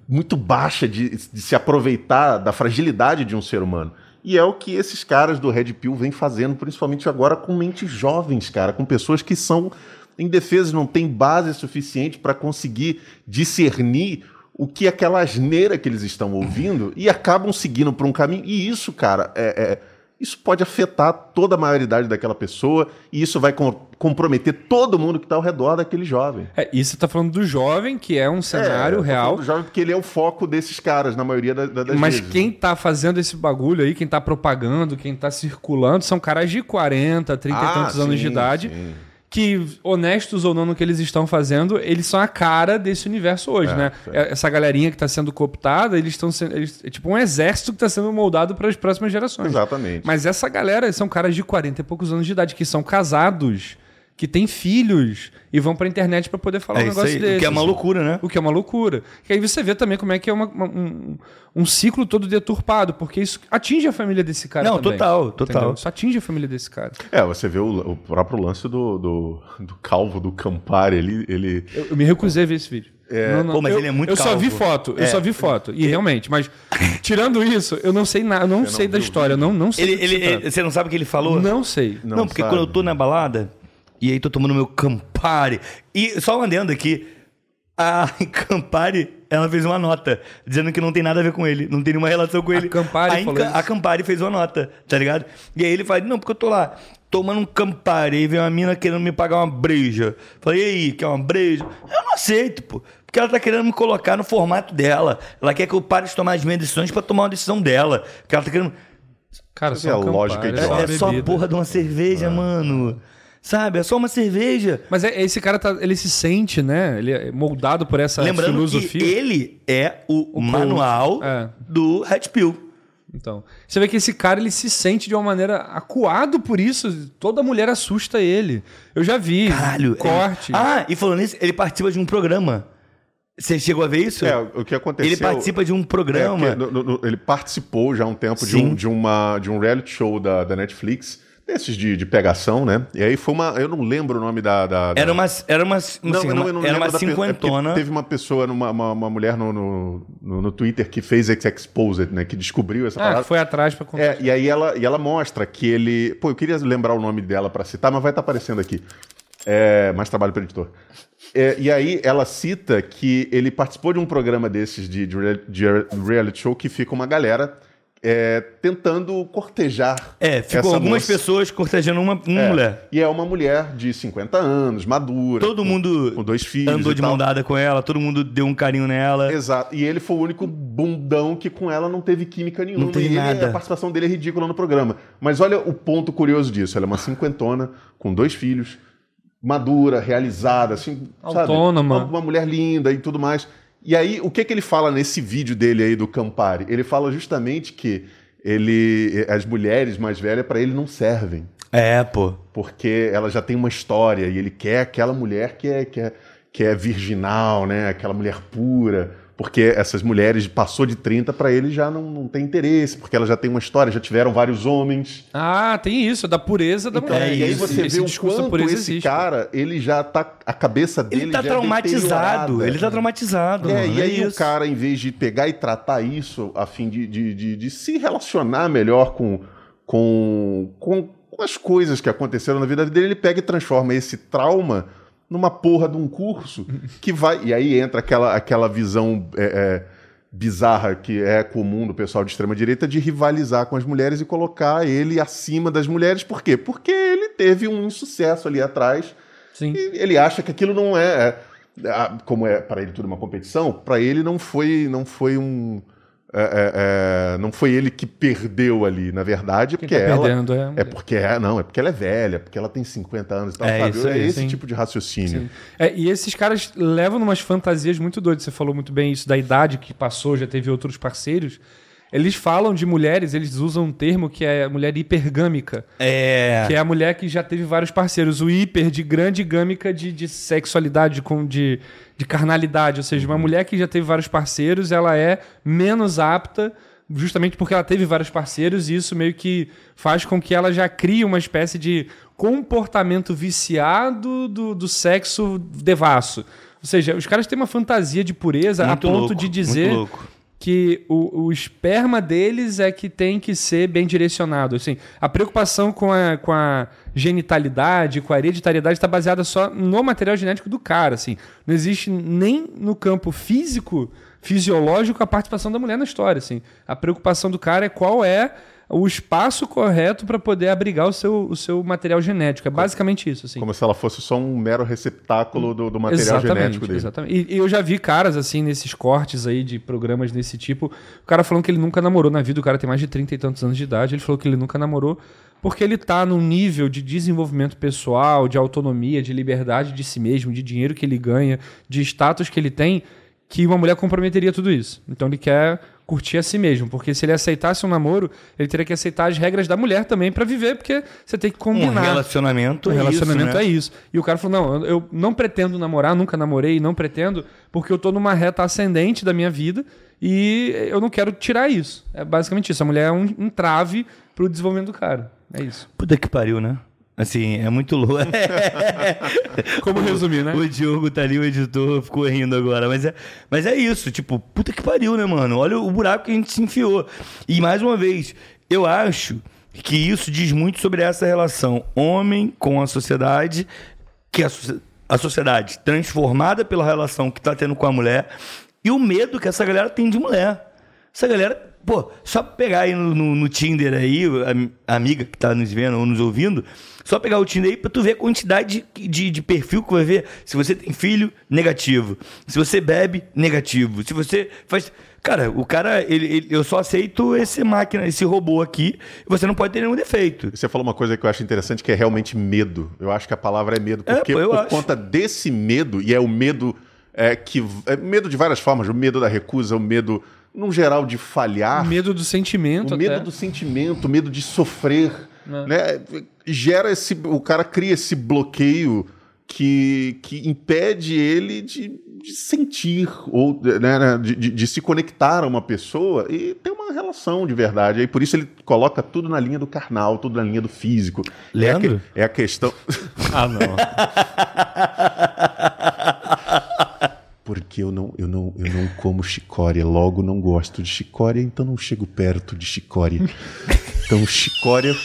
muito baixa de, de se aproveitar da fragilidade de um ser humano. E é o que esses caras do Red Pill vêm fazendo, principalmente agora com mentes jovens, cara, com pessoas que são indefesas, não têm base suficiente para conseguir discernir o que é aquela asneira que eles estão ouvindo e acabam seguindo por um caminho. E isso, cara, é, é- isso pode afetar toda a maioridade daquela pessoa e isso vai com- comprometer todo mundo que está ao redor daquele jovem. É, isso você tá falando do jovem, que é um cenário É, eu tô real. do jovem porque ele é o foco desses caras, na maioria da- da- das Mas vezes. quem tá fazendo esse bagulho aí, quem tá propagando, quem tá circulando, são caras de 40, 30 e Ah, tantos anos de sim, idade. sim. Que, honestos ou não no que eles estão fazendo, eles são a cara desse universo hoje, É, né? é. Essa galerinha que tá sendo cooptada, eles estão sendo. Eles, é tipo um exército que tá sendo moldado para as próximas gerações. Exatamente. Mas essa galera são caras de 40 e poucos anos de idade, que são casados, que têm filhos e vão pra internet pra poder falar É um isso negócio aí. desse. O que é uma loucura, né? O que é uma loucura. E aí você vê também como é que é uma- uma- um, um ciclo todo deturpado, porque isso atinge a família desse cara Não, também. total, total. Entendeu? Isso atinge a família desse cara. É, você vê o, o próprio lance do, do, do calvo do Campari, ele, ele Eu, eu me recusei a ver esse vídeo. Não, não, Pô, mas eu, ele é muito Eu só vi calvo. foto, eu É. só vi foto. E realmente, mas tirando isso, eu não sei nada, eu não sei da história, eu não, não sei. Ele, ele, você não sabe o que ele falou? Não sei. Não, Não porque sabe. quando eu tô na balada, e aí tô tomando meu Campari, e só um adendo aqui, a [LAUGHS] Campari, ela fez uma nota dizendo que não tem nada a ver com ele, não tem nenhuma relação com ele. Campari a, falou Inca- isso. a Campari fez uma nota, tá ligado? E aí ele fala, não, porque eu tô lá tomando um Campari e vem uma mina querendo me pagar uma breja. Falei, e aí, quer uma breja? Eu não aceito, pô. Porque ela tá querendo me colocar no formato dela. Ela quer que eu pare de tomar as minhas decisões pra tomar uma decisão dela. Porque ela tá querendo... Cara, Essa é a um lógica idiota. É, só a porra de uma cerveja, mano. Sabe? É só uma cerveja. Mas é, esse cara, tá, ele se sente, né? Ele é moldado por essa Lembrando filosofia. que ele é o, manual É. do Red Pill. Então, você vê que esse cara ele se sente de uma maneira acuado por isso. Toda mulher assusta ele. Eu já vi Caralho. corte. ele- Ah, e falando nisso, ele participa de um programa. Você chegou a ver isso? É, o que aconteceu... ele participa de um É, programa. porque no- no- no- ele participou já há um tempo de um, de, uma, de um reality show da, da Netflix, desses de, de pegação, né? E aí foi uma. Eu não lembro o nome da. da- da- Era uma, era uma, Não, assim, não, uma- eu não era lembro uma da pe- é cinquentona. Teve uma pessoa, uma, uma, uma mulher no, no, no- no Twitter que fez esse Exposed, né? Que descobriu essa Ah, parada. foi atrás pra contar. É, e aí ela, e ela mostra que ele. Pô, eu queria lembrar o nome dela pra citar, mas vai estar aparecendo aqui. É, mais trabalho para editor. É, e aí ela cita que ele participou de um programa desses de, de de reality show que fica uma galera é, tentando cortejar. É, ficou essa algumas moça. pessoas cortejando uma, uma É, mulher. E é uma mulher de 50 anos, madura. Todo com- mundo com dois filhos. andou de tal. mão dada com ela, todo mundo deu um carinho nela. Exato. E ele foi o único bundão que com ela não teve química nenhuma. Não teve e ele- nada. a participação dele é ridícula no programa. Mas olha o ponto curioso disso. Ela é uma cinquentona, com dois filhos, madura, realizada, assim, sabe? Autônoma. Uma, uma mulher linda e tudo mais. E aí, o que, que ele fala nesse vídeo dele aí do Campari? Ele fala justamente que ele, as mulheres mais velhas, para ele, não servem É, pô. porque ela já tem uma história e ele quer aquela mulher que é, que é, que é virginal, né? Aquela mulher pura. Porque essas mulheres passou de 30 para ele já não, não tem interesse, porque ela já tem uma história, já tiveram vários homens. Ah, tem isso, da pureza da mulher. é e aí você esse vê o discurso da quanto esse existe. cara, ele já tá a cabeça dele Ele tá já é traumatizado. Ele tá traumatizado. É, mano, e aí o isso. cara, em vez de pegar e tratar isso a fim de, de, de, de se relacionar melhor com, com, com as coisas que aconteceram na vida dele, ele pega e transforma esse trauma numa porra de um curso que vai. E aí entra aquela, aquela visão é, é, bizarra que é comum do pessoal de extrema-direita de rivalizar com as mulheres e colocar ele acima das mulheres. Por quê? Porque ele teve um insucesso ali atrás Sim. e ele acha que aquilo não é, é, como é para ele tudo uma competição, para ele não foi, não foi um, é, é, é, não foi ele que perdeu ali, na verdade, Quem porque tá ela perdendo é. é porque é, não, é porque ela é velha, porque ela tem 50 anos e tal, É sabe? isso aí, é esse sim. tipo de raciocínio. É, e esses caras levam umas fantasias muito doidas. Você falou muito bem isso da idade que passou, já teve outros parceiros. Eles falam de mulheres, eles usam um termo que é mulher hipergâmica, É. que é a mulher que já teve vários parceiros. O hiper de grande gâmica de, de sexualidade, com, de, de carnalidade. Ou seja, uma mulher que já teve vários parceiros, ela é menos apta justamente porque ela teve vários parceiros e isso meio que faz com que ela já crie uma espécie de comportamento viciado do, do sexo devasso. Ou seja, os caras têm uma fantasia de pureza Muito a ponto louco, de dizer louco. Que o, o esperma deles é que tem que ser bem direcionado. Assim, a preocupação com a, com a genitalidade, com a hereditariedade, está baseada só no material genético do cara. Assim. Não existe nem no campo físico, fisiológico, a participação da mulher na história. Assim. A preocupação do cara é qual é o espaço correto para poder abrigar o seu, o seu material genético. É basicamente isso. Assim. Como se ela fosse só um mero receptáculo do, do material genético dele. Exatamente. E, e eu já vi caras, assim, nesses cortes aí de programas desse tipo, o cara falando que ele nunca namorou na vida, o cara tem mais de 30 e tantos anos de idade, ele falou que ele nunca namorou porque ele tá num nível de desenvolvimento pessoal, de autonomia, de liberdade de si mesmo, de dinheiro que ele ganha, de status que ele tem, que uma mulher comprometeria tudo isso. Então ele quer curtir a si mesmo, porque se ele aceitasse um namoro, ele teria que aceitar as regras da mulher também pra viver, porque você tem que Um combinar. relacionamento O é relacionamento isso, né? é isso. E o cara falou: não, eu- não pretendo namorar, nunca namorei, não pretendo, porque eu tô numa reta ascendente da minha vida e eu não quero tirar isso. É basicamente isso. A mulher é um entrave pro desenvolvimento do cara. É isso. Puta que pariu, né? Assim, é muito louco. [LAUGHS] Como resumir, né? O Diogo tá ali, o editor, ficou rindo agora. Mas é, mas é isso, tipo, puta que pariu, né, mano? Olha o buraco que a gente se enfiou. E mais uma vez, eu acho que isso diz muito sobre essa relação homem com a sociedade, que a, a sociedade transformada pela relação que tá tendo com a mulher e o medo que essa galera tem de mulher. Essa galera, pô, só pegar aí no, no- no Tinder aí, a, amiga que tá nos vendo ou nos ouvindo, só pegar o Tinder aí pra tu ver a quantidade de, de, de perfil que vai ver. Se você tem filho, negativo. Se você bebe, negativo. Se você faz. Cara, o cara, ele, ele- eu só aceito esse máquina, esse robô aqui, você não pode ter nenhum defeito. Você falou uma coisa que eu acho interessante, que é realmente medo. Eu acho que a palavra é medo, É, porque pô, eu por acho. conta desse medo, e é o medo é, que. É medo de várias formas, o medo da recusa, o medo, num geral, de falhar. O medo do sentimento O medo até. do sentimento, o medo de sofrer, né? Gera esse, o cara cria esse bloqueio que, que impede ele de, de sentir ou né, né, de, de- de se conectar a uma pessoa e ter uma relação de verdade. Aí por isso ele coloca tudo na linha do carnal, tudo na linha do físico. É a, Leandro? é a questão. Ah, não. [LAUGHS] Porque eu não, eu, não, eu não como chicória, logo não gosto de chicória, então não chego perto de chicória. Então chicória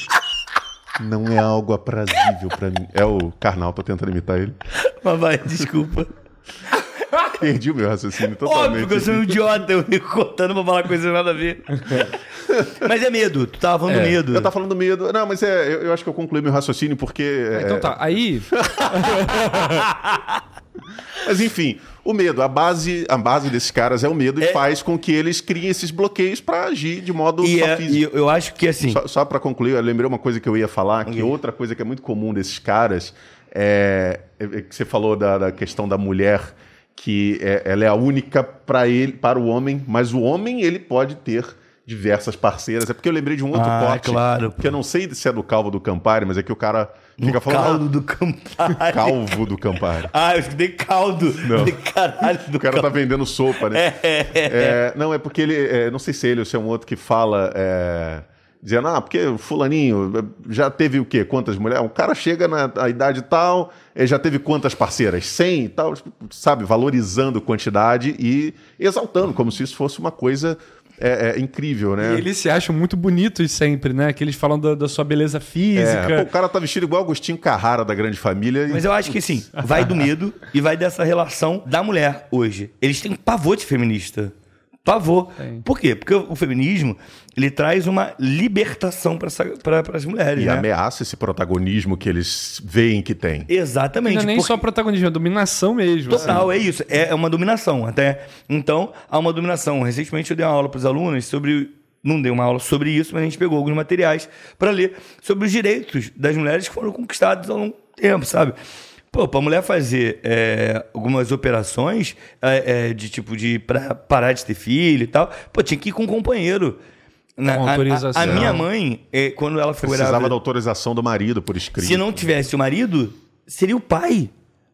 não é algo aprazível pra mim. É o Karnal, tô tentando imitar ele. Mas vai, desculpa. Perdi o meu raciocínio totalmente. Óbvio que eu sou um idiota, eu fico contando pra falar coisa nada a ver. Mas é medo, tu tava falando do É, medo. Eu tava falando do medo. Não, mas é, eu, eu acho que eu concluí meu raciocínio porque. é, Então tá, aí. [LAUGHS] [LAUGHS] Mas enfim, o medo, a base, a base desses caras é o medo e É. faz com que eles criem esses bloqueios pra agir de modo E, só é- físico. e eu acho que assim. Só, só para concluir, eu lembrei uma coisa que eu ia falar, que outra coisa que é muito comum desses caras é, é que você falou da, da questão da mulher que é- ela é a única para ele, para o homem, mas o homem ele pode ter diversas parceiras. É porque eu lembrei de um outro Ah, corte, claro. que eu não sei se é do Calvo do Campari, mas é que o cara fica no falando caldo ah, do Campari. Calvo do Campari. [LAUGHS] Ah, eu escutei caldo. Não. De caralho do O cara tá vendendo sopa, né? É, não, é porque ele. é, não sei se é ele ou se é um outro que fala. é, dizendo, ah, porque o fulaninho já teve o quê? Quantas mulheres? O cara chega na, idade tal, já teve quantas parceiras? 100 e tal, sabe? Valorizando quantidade e exaltando, como se isso fosse uma coisa é, é, incrível, né? E eles se acham muito bonitos sempre, né? Que eles falam da, da sua beleza É, física. pô, o cara tá vestido igual Agostinho Carrara da Grande Família. e- Mas eu acho que sim, vai do medo e vai dessa relação da mulher hoje. Eles têm pavor de feminista. Pavor. Tem. Por quê? Porque o feminismo ele traz uma libertação para as mulheres. E né? ameaça esse protagonismo que eles veem que tem. Exatamente. Não é nem porque- só protagonismo, é dominação mesmo. Total, assim. é isso. É uma dominação. Até então, há uma dominação. Recentemente eu dei uma aula para os alunos sobre. Não dei uma aula sobre isso, mas a gente pegou alguns materiais para ler sobre os direitos das mulheres que foram conquistados ao longo do tempo, sabe? Pô, pra mulher fazer é, algumas operações é, é, de tipo de pra parar de ter filho e tal, pô, tinha que ir com um companheiro. Na- Com a- a- autorização. A, minha mãe, é, quando ela foi Precisava grávida- da autorização do marido por escrito. se não tivesse o marido, seria o pai.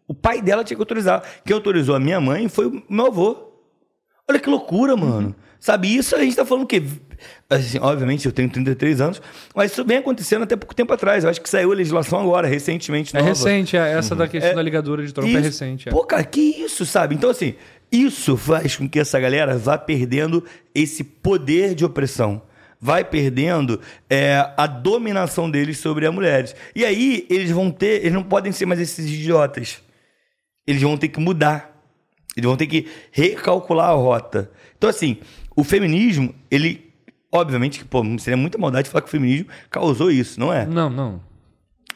O pai dela tinha que autorizar. Quem autorizou a minha mãe foi o meu avô. Olha que loucura, mano. Sabe, isso a gente tá falando o quê? Assim, obviamente, eu tenho 33 anos, mas isso vem acontecendo até pouco tempo atrás. Eu acho que saiu a legislação agora, recentemente. É nova. recente, é, essa da questão É, da ligadura de trompa é recente. é. Pô, cara, que isso, sabe? Então, assim, isso faz com que essa galera vá perdendo esse poder de opressão. Vai perdendo é, a dominação deles sobre as mulheres. E aí, eles vão ter. Eles não podem ser mais esses idiotas. Eles vão ter que mudar. Eles vão ter que recalcular a rota. Então, assim, o feminismo, ele. Obviamente que, pô, seria muita maldade falar que o feminismo causou isso, não é? Não, não.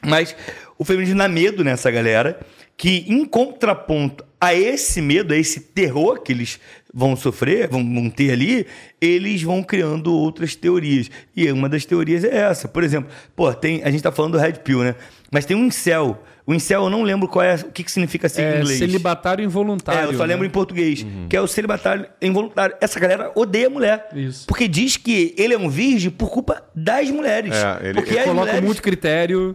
Mas o feminismo dá medo nessa galera, que em contraponto a esse medo, a esse terror que eles vão sofrer, vão, vão ter ali, eles vão criando outras teorias. E uma das teorias é essa. Por exemplo, pô, tem, a gente tá falando do Red Pill, né? Mas tem um incel. O incel eu não lembro qual é, o que, que significa ser em É inglês. celibatário involuntário. É, eu só lembro né? em português, que é o celibatário involuntário. Essa galera odeia a mulher. Isso. Porque diz que ele é um virgem por culpa das mulheres. É, ele- porque ele Coloca mulheres... muito critério.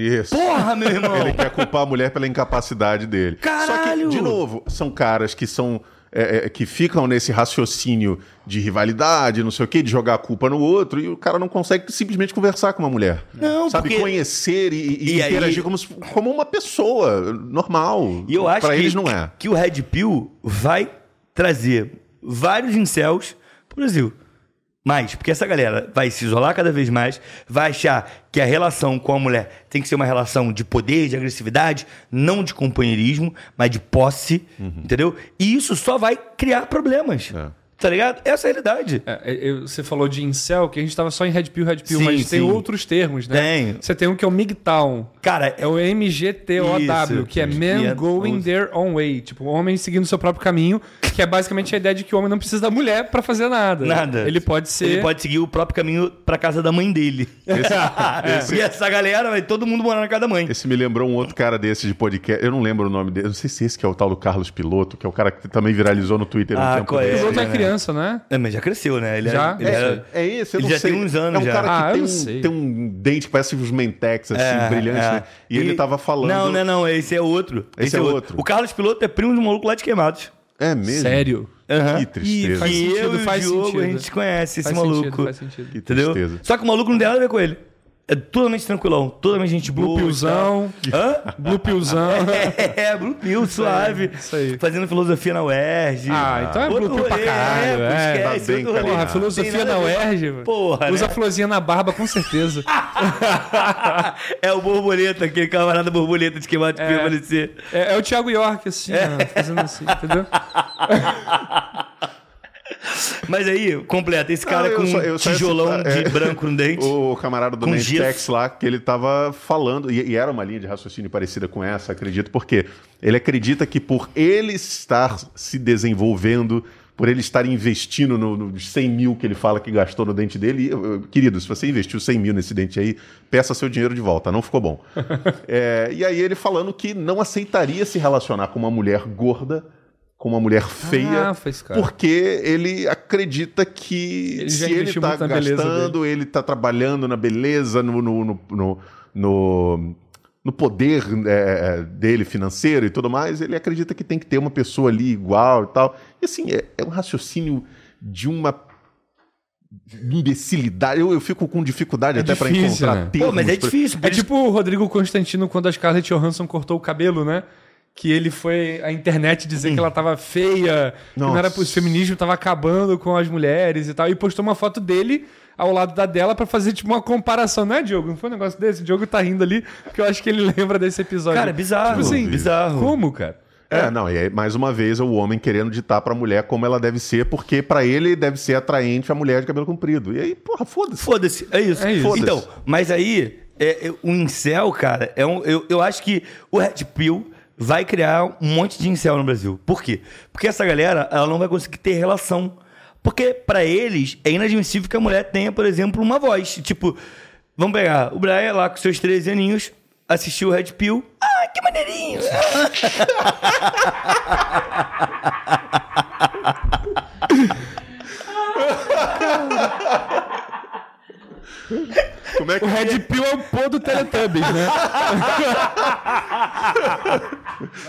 Isso. Porra, meu irmão! Ele quer culpar a mulher pela incapacidade dele. Caralho! Só que, de novo, são caras que são. é, é, que ficam nesse raciocínio de rivalidade, não sei o quê, de jogar a culpa no outro, e o cara não consegue simplesmente conversar com uma mulher. Não, Sabe, porque- conhecer e, e E aí- interagir como, se- como uma pessoa normal. E eu acho pra que, eles não é. que o Red Pill vai trazer vários incels pro Brasil. Mais, porque essa galera vai se isolar cada vez mais, vai achar que a relação com a mulher tem que ser uma relação de poder, de agressividade, não de companheirismo, mas de posse, entendeu? E isso só vai criar problemas. É. Tá ligado? Essa é a realidade. É, é, eu- você falou de incel, que a gente tava só em Red Pill, Red Pill, Sim, mas tem sim. outros termos, né? Tem. Você tem um que é o MGTOW. Cara, É o MGTOW, que é Men é- Going Their Own Way. Tipo, homem seguindo seu próprio caminho, que é basicamente a ideia de que o homem não precisa da mulher pra fazer nada. Nada. Ele pode ser... Ele pode seguir o próprio caminho pra casa da mãe dele. [LAUGHS] [LAUGHS] E essa galera vai todo mundo morar na casa da mãe. Esse me lembrou um outro cara desse de podcast. Eu não lembro o nome dele. Não sei se esse que é o tal do Carlos Piloto, que é o cara que também viralizou no Twitter Ah, um tempo qual é? desse. O outro é né? Criança, né? É, mas já cresceu, né? Ele Já? Era, ele era- É, é esse, eu Ele não já sei. tem uns anos É um já. cara que Ah, tem, um, tem um dente que parece os Mentex, assim, É, brilhante, é. né? E, ele tava falando... Não, não, não. Esse é outro. Esse é outro. O Carlos Piloto é primo de um maluco lá de Queimados. É mesmo? Sério. Aham. Que tristeza. Faz que sentido, eu e o faz Diogo, sentido. a gente conhece esse Faz maluco. sentido, faz sentido. Que Entendeu? tristeza. Só que o maluco não tem nada a ver com ele. É totalmente tranquilão, totalmente gente boa. Blue e Pillzão. Hã? [LAUGHS] Blue Pillzão. [LAUGHS] É, Blue Pill, suave. isso aí. Fazendo filosofia na UERJ. Ah, então é Blue Pill pra caralho, é. esquece, Tá bem outro. Porra, filosofia na. UERJ. Porra, Usa né? florzinha na barba, com certeza. [LAUGHS] é o borboleta, aquele camarada borboleta de queimar de É. permanecer. É, é o Thiago York, assim, ó, fazendo assim, entendeu? [LAUGHS] Mas aí, completa, esse cara eu com só- um só tijolão citar, de é. branco no dente. [LAUGHS] O camarada do gesso. lá, que ele tava falando, e, e era uma linha de raciocínio parecida com essa, acredito, porque ele acredita que por ele estar se desenvolvendo, por ele estar investindo no- nos 100 mil que ele fala que gastou no dente dele, e, querido, se você investiu 100 mil nesse dente aí, peça seu dinheiro de volta, não ficou bom. [LAUGHS] É, e aí ele falando que não aceitaria se relacionar com uma mulher gorda, com uma mulher feia, Ah, foi esse cara. porque ele acredita que Ele se ele investiu tá gastando, ele tá trabalhando na beleza, no, no, no, no, no- no poder é, dele financeiro e tudo mais, ele acredita que tem que ter uma pessoa ali igual e tal. E assim, é, é um raciocínio de uma imbecilidade. Eu, eu fico com dificuldade É até para encontrar né? termos Pô, mas é pra- difícil. É tipo o Rodrigo Constantino quando a Scarlett Johansson cortou o cabelo, né? Que ele foi à internet dizer que ela tava feia, que não era Nossa. o feminismo tava acabando com as mulheres e tal, e postou uma foto dele ao lado da dela pra fazer tipo uma comparação, né, Diogo? Não foi um negócio desse? O Diogo tá rindo ali, porque eu acho que ele [LAUGHS] lembra desse episódio. Cara, bizarro. Tipo assim, bizarro. Como, cara? É, não, e aí, mais uma vez, é o homem querendo ditar pra mulher como ela deve ser, porque pra ele deve ser atraente a mulher de cabelo comprido. E aí, porra, foda-se. Foda-se, é isso. É isso. Então, mas aí, é, é, o incel, cara, é um, eu, eu acho que o Red Pill vai criar um monte de incel no Brasil. Por quê? Porque essa galera, ela não vai conseguir ter relação. Porque pra eles é inadmissível que a mulher tenha, por exemplo, uma voz. Tipo, vamos pegar o Brian lá com seus 13 aninhos, assistiu o Red Pill. Ah, que maneirinho! Como é que O Red Pill é o pô do Teletubbies, né? [LAUGHS]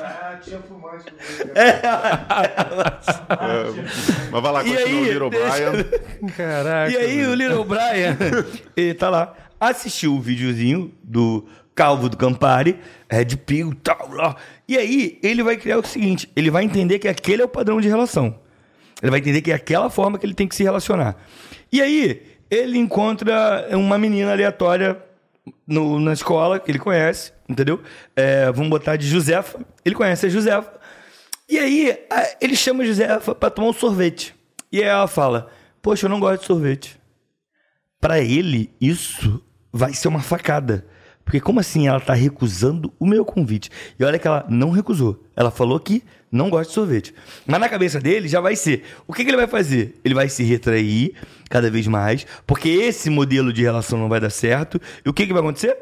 Ah, tinha fumante no meio. Mas vai lá, E continua aí, o Little deixa- Brian. Caraca. E aí o Little Brian, [LAUGHS] ele tá lá, assistiu o videozinho do Calvo do Campari, Red Pill tal, lá. E aí ele vai criar o seguinte, ele vai entender que aquele é o padrão de relação. Ele vai entender que é aquela forma que ele tem que se relacionar. E aí ele encontra uma menina aleatória no- na escola, que ele conhece, entendeu? É, vamos botar de Josefa. Ele conhece a Josefa. E aí, a- ele chama a Josefa pra tomar um sorvete. E aí ela fala: Poxa, eu não gosto de sorvete. Pra ele, isso vai ser uma facada. Porque como assim ela tá recusando o meu convite? E olha que ela não recusou. Ela falou que não gosta de sorvete. Mas na cabeça dele já vai ser. O que, que ele vai fazer? Ele vai se retrair cada vez mais, porque esse modelo de relação não vai dar certo. E o que, que vai acontecer?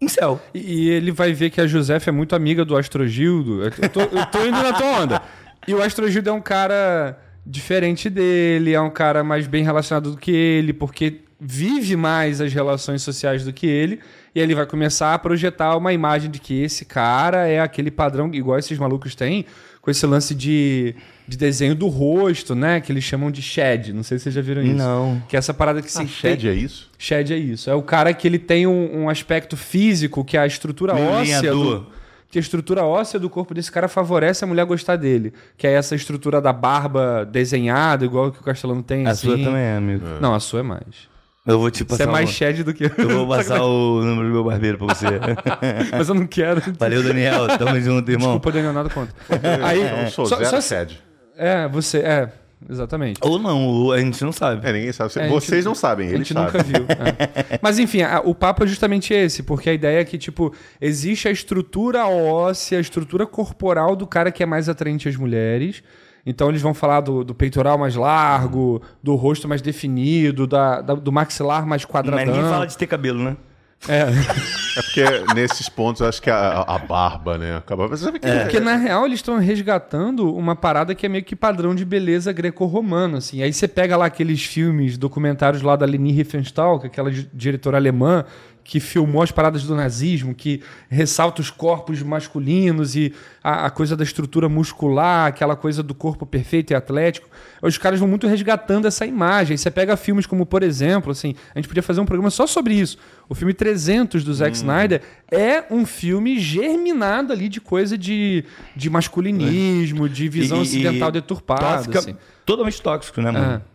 Incel. E e ele vai ver que a Josefa é muito amiga do Astrogildo. Eu tô, eu tô indo na tua onda. E o Astrogildo é um cara diferente dele, é um cara mais bem relacionado do que ele, porque vive mais as relações sociais do que ele. E ele vai começar a projetar uma imagem de que esse cara é aquele padrão, igual esses malucos têm, com esse lance de, de desenho do rosto, né? Que eles chamam de shed. Não sei se vocês já viram isso. Não. Que é essa parada que se Ah, Shed é isso? Shed é isso. É o cara que ele tem um, um aspecto físico, que é a estrutura Meio óssea do, que a estrutura óssea do corpo desse cara favorece a mulher gostar dele. Que é essa estrutura da barba desenhada, igual que o Castelano tem. A assim. sua também é, amigo. Não, a sua é mais. Eu vou te Você passar é mais uma- shed do que eu. Eu vou [LAUGHS] passar o número do meu barbeiro pra você. Mas eu não quero. Valeu, Daniel. Tamo junto, irmão. Desculpa, Daniel, nada contra. Aí, Eu sou só- zero só- sede. É, você. É, exatamente. Ou não, a gente não sabe. É, ninguém sabe. É, a Vocês gente- não sabem, A eles gente sabem. nunca viu. é. Mas enfim, a- o papo é justamente esse, porque a ideia é que, tipo, existe a estrutura óssea, a estrutura corporal do cara que é mais atraente às mulheres. Então eles vão falar do, do peitoral mais largo, do rosto mais definido, da, da- do maxilar mais Mas quadradão. ninguém fala de ter cabelo, né? É, [LAUGHS] É porque nesses pontos eu acho que a, a barba, né? Acaba. Você sabe que porque na real eles estão resgatando uma parada que é meio que padrão de beleza greco-romano, assim. Aí você pega lá aqueles filmes, documentários lá da Leni Riefenstahl, que é aquela di- diretora alemã que filmou as paradas do nazismo, que ressalta os corpos masculinos e a, a coisa da estrutura muscular, aquela coisa do corpo perfeito e atlético. Os caras vão muito resgatando essa imagem. Aí Você pega filmes como, por exemplo, assim, a gente podia fazer um programa só sobre isso. O filme 300 do Hum. Zack Snyder é um filme germinado ali de coisa de, de masculinismo, de visão E- ocidental e deturpada. tóxica- assim. Totalmente tóxico, né, mano? É.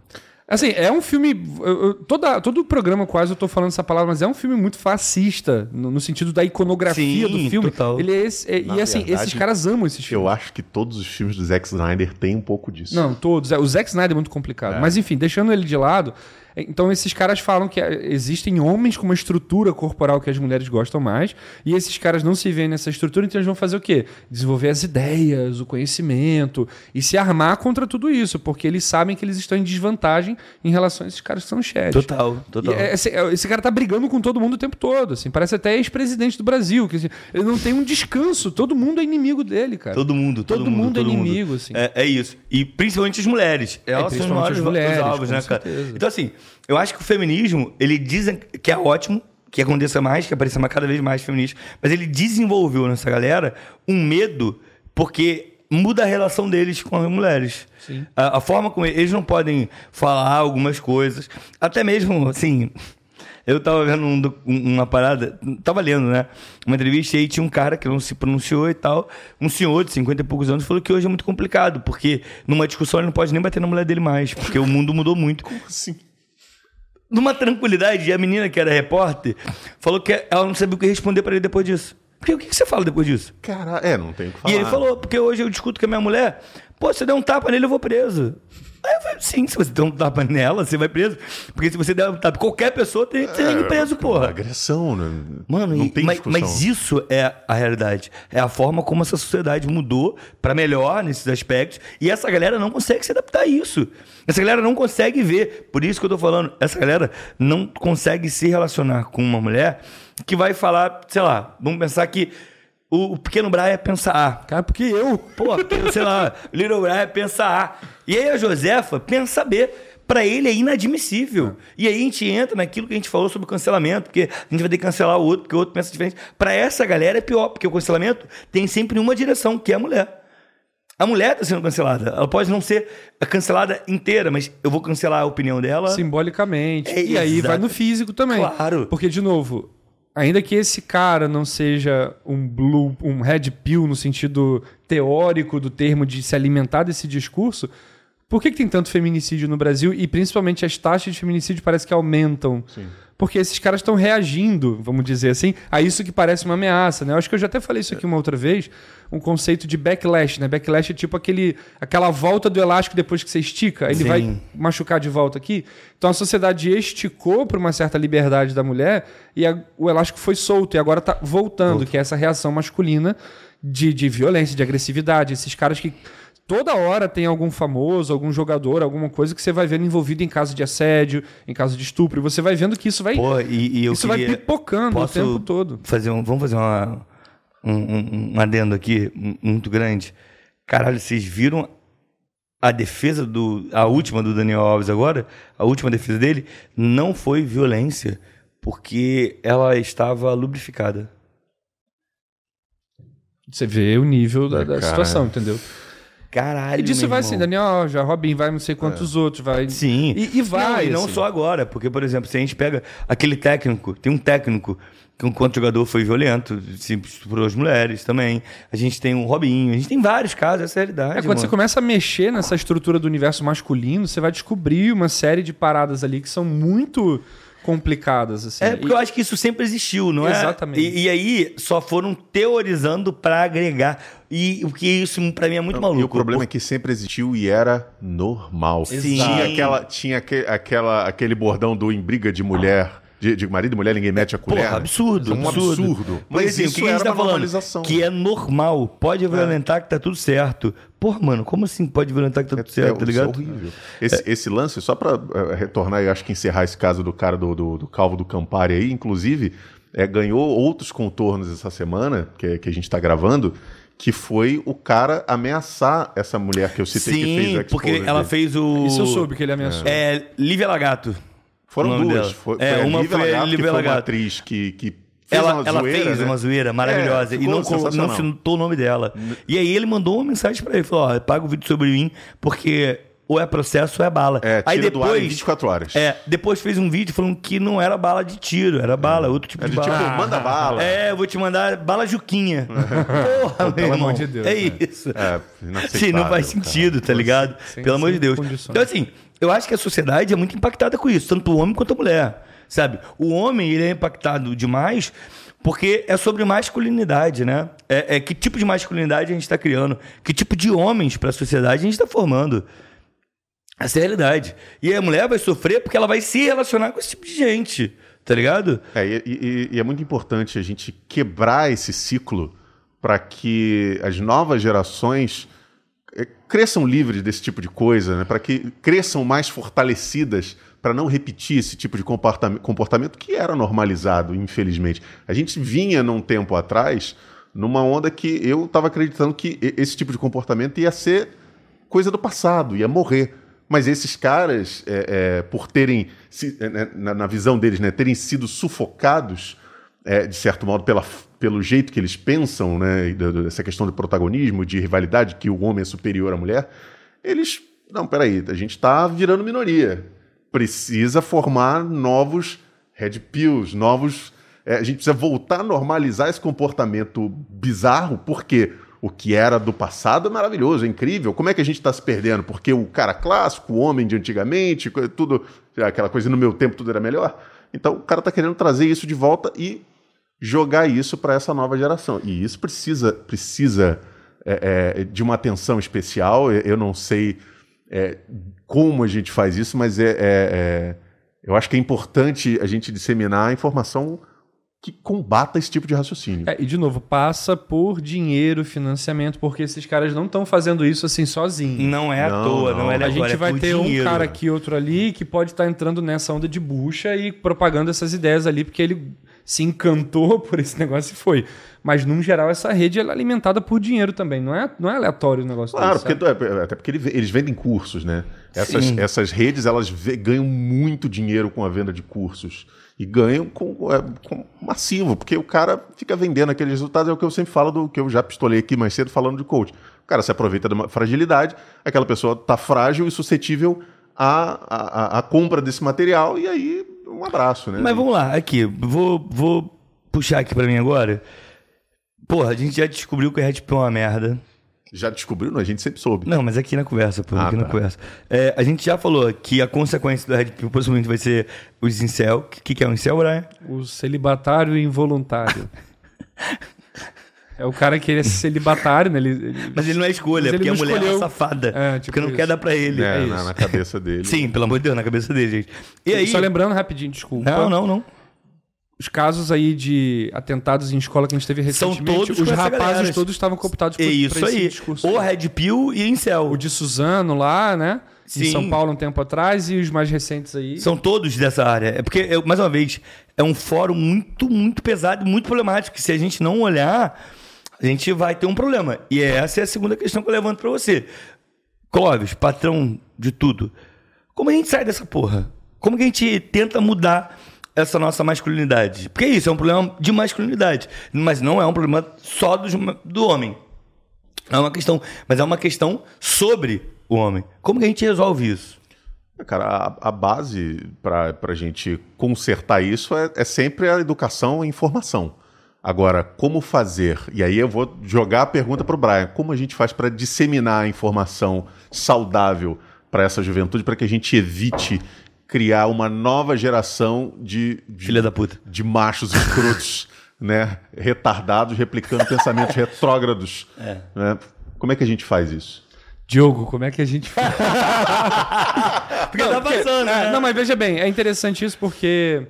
Assim, é um filme. eu- eu- toda, todo o programa quase eu tô falando essa palavra, mas é um filme muito fascista, no, no sentido da iconografia Sim, do filme. total. Ele é esse, é- e assim, verdade, esses caras amam esses filmes. Eu acho que todos os filmes do Zack Snyder têm um pouco disso. Não, todos. É, O Zack Snyder é muito complicado. Mas enfim, deixando ele de lado. É, Então esses caras falam que é, existem homens com uma estrutura corporal que as mulheres gostam mais. E esses caras não se veem nessa estrutura, então eles vão fazer o quê? Desenvolver as ideias, o conhecimento e se armar contra tudo isso. Porque eles sabem que eles estão em desvantagem em relação a esses caras que são chefes. Total, total. é- esse, é- esse cara tá brigando com todo mundo o tempo todo, assim. Parece até ex-presidente do Brasil. Que, assim, ele não tem um descanso. Todo mundo é inimigo dele, cara. Todo mundo, todo, Todo mundo é todo inimigo, assim. É, é isso. E principalmente as mulheres. Elas são os principalmente maiores as mulheres, os alvos, né, cara? certeza. Então, assim, eu acho que o feminismo, ele dizem que é ótimo, que aconteça mais, que apareça cada vez mais feminista, mas ele desenvolveu nessa galera um medo, porque muda a relação deles com as mulheres. A, a forma como eles não podem falar algumas coisas, até mesmo, assim, eu tava vendo um- uma parada, tava lendo, né? Uma entrevista e aí tinha um cara que não se pronunciou e tal. Um senhor de 50 e poucos anos falou que hoje é muito complicado, porque numa discussão ele não pode nem bater na mulher dele mais, porque o mundo mudou muito. Como assim? Numa tranquilidade, e a menina que era repórter falou que ela não sabia o que responder pra ele depois disso. Porque o que você fala depois disso? Cara, é, não tem o que falar. E ele falou, porque hoje eu discuto com a minha mulher, pô, se eu der um tapa nele, eu vou preso. Aí eu falei, sim, se você der um tapa nela, você vai preso. Porque se você der um tapa, qualquer pessoa tem que ser preso, porra. Agressão, né? Mano, não e- tem mas, mas isso é a realidade. É a forma como essa sociedade mudou pra melhor nesses aspectos. E essa galera não consegue se adaptar a isso. Essa galera não consegue ver. Por isso que eu tô falando, essa galera não consegue se relacionar com uma mulher que vai falar, sei lá, vamos pensar que o, o pequeno Brian pensa A. Cara, porque eu. Pô, sei lá, Little Brian pensa A. E aí a Josefa pensa B. Pra ele é inadmissível. E aí a gente entra naquilo que a gente falou sobre cancelamento, porque a gente vai ter que cancelar o outro, porque o outro pensa diferente. Pra essa galera é pior, porque o cancelamento tem sempre uma direção, que é a mulher. A mulher tá sendo cancelada. Ela pode não ser cancelada inteira, mas eu vou cancelar a opinião dela. Simbolicamente. É, e aí vai no físico também. Claro. Porque, de novo, ainda que esse cara não seja um blue, um red pill no sentido teórico do termo de se alimentar desse discurso, por que, que tem tanto feminicídio no Brasil e principalmente as taxas de feminicídio parece que aumentam? Porque esses caras estão reagindo, vamos dizer assim, a isso que parece uma ameaça, né? Eu acho que eu já até falei isso aqui uma outra vez, um conceito de backlash, né? Backlash é tipo aquele, aquela volta do elástico depois que você estica, ele Sim. vai machucar de volta aqui. Então a sociedade esticou para uma certa liberdade da mulher e a- o elástico foi solto e agora tá voltando, que é essa reação masculina de, de violência, de agressividade. Esses caras que toda hora tem algum famoso, algum jogador, alguma coisa que você vai vendo envolvido em caso de assédio, em caso de estupro, e você vai vendo que isso vai, Pô, e, e eu isso vai queria... pipocando Posso o tempo todo. Fazer um, vamos fazer uma, um, um, um adendo aqui muito grande. Caralho, vocês viram a defesa do. A última do Daniel Alves agora? A última defesa dele não foi violência, porque ela estava lubrificada. Você vê o nível da, É, da situação, entendeu? Caralho, E disso vai irmão. assim, Daniel, já Robin vai não sei quantos outros, vai. Sim. E, e vai. Não, e não assim. só agora, porque, por exemplo, se a gente pega aquele técnico, tem um técnico que enquanto jogador foi violento, se estuprou as mulheres também. A gente tem um Robinho, a gente tem vários casos, essa é a realidade. É, quando você mano. começa a mexer nessa estrutura do universo masculino, você vai descobrir uma série de paradas ali que são muito complicadas. Assim. É, porque E- eu acho que isso sempre existiu, não é? Exatamente. E, e aí só foram teorizando pra agregar. E o que isso pra mim é muito maluco. E o problema é que sempre existiu e era normal. Sim. Tinha, aquela, tinha aque- aquela, aquele bordão do em briga de mulher, de, de marido e mulher, ninguém mete a colher. Porra, absurdo, É um absurdo. absurdo. Mas, assim, o que, a gente tá falando? Que é normal, pode violentar que tá tudo certo. Porra, mano, como assim pode violentar que tá tudo certo, tá isso é ligado? horrível. Esse, esse lance, só pra eh, retornar e acho que encerrar esse caso do cara do, do, do Calvo do Campari aí, inclusive, eh, ganhou outros contornos essa semana, que, que a gente tá gravando, que foi o cara ameaçar essa mulher que eu citei que fez Sim, o porque ela dele. fez o. Isso eu soube que ele ameaçou. É, Lívia Lagato. Foram duas. dela. Foi, É, foi uma foi a foi uma atriz que, que fez Ela, uma ela zoeira, fez né? uma zoeira maravilhosa É, e não, não citou o nome dela. E aí ele mandou uma mensagem pra ele, falou, ó, paga o vídeo sobre mim, porque ou é processo ou é bala. É, aí tira do ar em depois, 24 horas. é, depois fez um vídeo falando que não era bala de tiro, era bala, outro tipo É de de tipo, bala. manda bala. É, eu vou te mandar bala Juquinha. [LAUGHS] Porra, meu pelo irmão. amor de Deus, É né? isso. É, Sim, não faz sentido, tá ligado? Sem- Pelo amor de Deus. condições. Então, assim, eu acho que a sociedade é muito impactada com isso, tanto o homem quanto a mulher, sabe? O homem, ele é impactado demais porque é sobre masculinidade, né? É, é que tipo de masculinidade a gente está criando, que tipo de homens para a sociedade a gente está formando. Essa é a realidade. E a mulher vai sofrer porque ela vai se relacionar com esse tipo de gente, tá ligado? É, e, e- e é muito importante a gente quebrar esse ciclo para que as novas gerações cresçam livres desse tipo de coisa, né? para que cresçam mais fortalecidas para não repetir esse tipo de comportamento, que era normalizado, infelizmente. A gente vinha num tempo atrás numa onda que eu estava acreditando que esse tipo de comportamento ia ser coisa do passado, ia morrer. Mas esses caras, é, é, por terem, é, né, na, na visão deles, né, terem sido sufocados, é, de certo modo, pela, pelo jeito que eles pensam, né, e dessa questão de protagonismo, de rivalidade, que o homem é superior à mulher, eles, não, peraí, a gente está virando minoria. Precisa formar novos red pills, novos... é, a gente precisa voltar a normalizar esse comportamento bizarro, porque o que era do passado é maravilhoso, é incrível. Como é que a gente está se perdendo? Porque o cara clássico, o homem de antigamente, tudo, aquela coisa no meu tempo tudo era melhor. Então o cara está querendo trazer isso de volta e jogar isso para essa nova geração. E isso precisa, precisa é, é, de uma atenção especial. Eu não sei é, como a gente faz isso, mas é, é- é- eu acho que é importante a gente disseminar a informação que combata esse tipo de raciocínio. É, e de novo, passa por dinheiro, financiamento, porque esses caras não estão fazendo isso assim sozinhos. Não é à Não, toa, não, não. é A gente é vai por ter um dinheiro. cara aqui, outro ali, que pode estar entrando nessa onda de bucha e propagando essas ideias ali, porque ele se encantou [LAUGHS] por esse negócio e foi. Mas, num geral, essa rede ela é alimentada por dinheiro também. Não é, não é aleatório o negócio Claro, desse, porque, sabe? é, até porque ele- eles vendem cursos, né? Essas, Sim. essas redes elas ganham muito dinheiro com a venda de cursos. E ganham com, é, com massivo, porque o cara fica vendendo aqueles resultados. É o que eu sempre falo do que eu já pistolei aqui mais cedo falando de coach. O cara se aproveita de uma fragilidade, aquela pessoa está frágil e suscetível à, à, à compra desse material, e aí um abraço, né? Mas vamos lá, aqui, vou, vou puxar aqui pra mim agora. Porra, a gente já descobriu que o Red é uma merda. Já descobriu? Não, a gente sempre soube. Não, mas aqui na conversa, pô, Ah, aqui na tá. conversa. É, a gente já falou que a consequência do Red Pill possivelmente vai ser os incel. O que, que é um incel, Brian? O celibatário involuntário. [LAUGHS] é o cara que ele é celibatário, né? Ele, ele- [LAUGHS] Mas ele não é escolha, Mas porque a mulher é escolheu. uma safada. É, tipo porque não isso. quer dar pra ele. É, é na, isso. na cabeça dele. Sim, pelo amor de Deus, na cabeça dele, gente. E aí... Só lembrando rapidinho, desculpa. Não, não, não. Os casos aí de atentados em escola que a gente teve São recentemente, todos os com essa rapazes galera. todos estavam cooptados por, É isso aí. discurso. Ou Red Pill e incel. O de Suzano lá, né? Em Sim. São Paulo um tempo atrás e os mais recentes aí. São todos dessa área. É porque, eu- mais uma vez, é um fórum muito, muito pesado e muito problemático. Que se a gente não olhar, a gente vai ter um problema. E essa é a segunda questão que eu levanto pra você. Clóvis, patrão de tudo. Como a gente sai dessa porra? Como que a gente tenta mudar essa nossa masculinidade? Porque isso é um problema de masculinidade. Mas não é um problema só dos- do homem. É uma questão, mas é uma questão sobre o homem. Como que a gente resolve isso? Cara, a, a base para a gente consertar isso é, é sempre a educação e informação. Agora, como fazer? E aí eu vou jogar a pergunta para o Brian: como a gente faz para disseminar a informação saudável para essa juventude, para que a gente evite criar uma nova geração de, de, Filha da puta. de machos escrotos, [LAUGHS] né? retardados, replicando pensamentos [LAUGHS] retrógrados? né? Como é que a gente faz isso? Diogo, como é que a gente [LAUGHS] faz? Porque tá passando, né? Não, mas veja bem, é interessante isso porque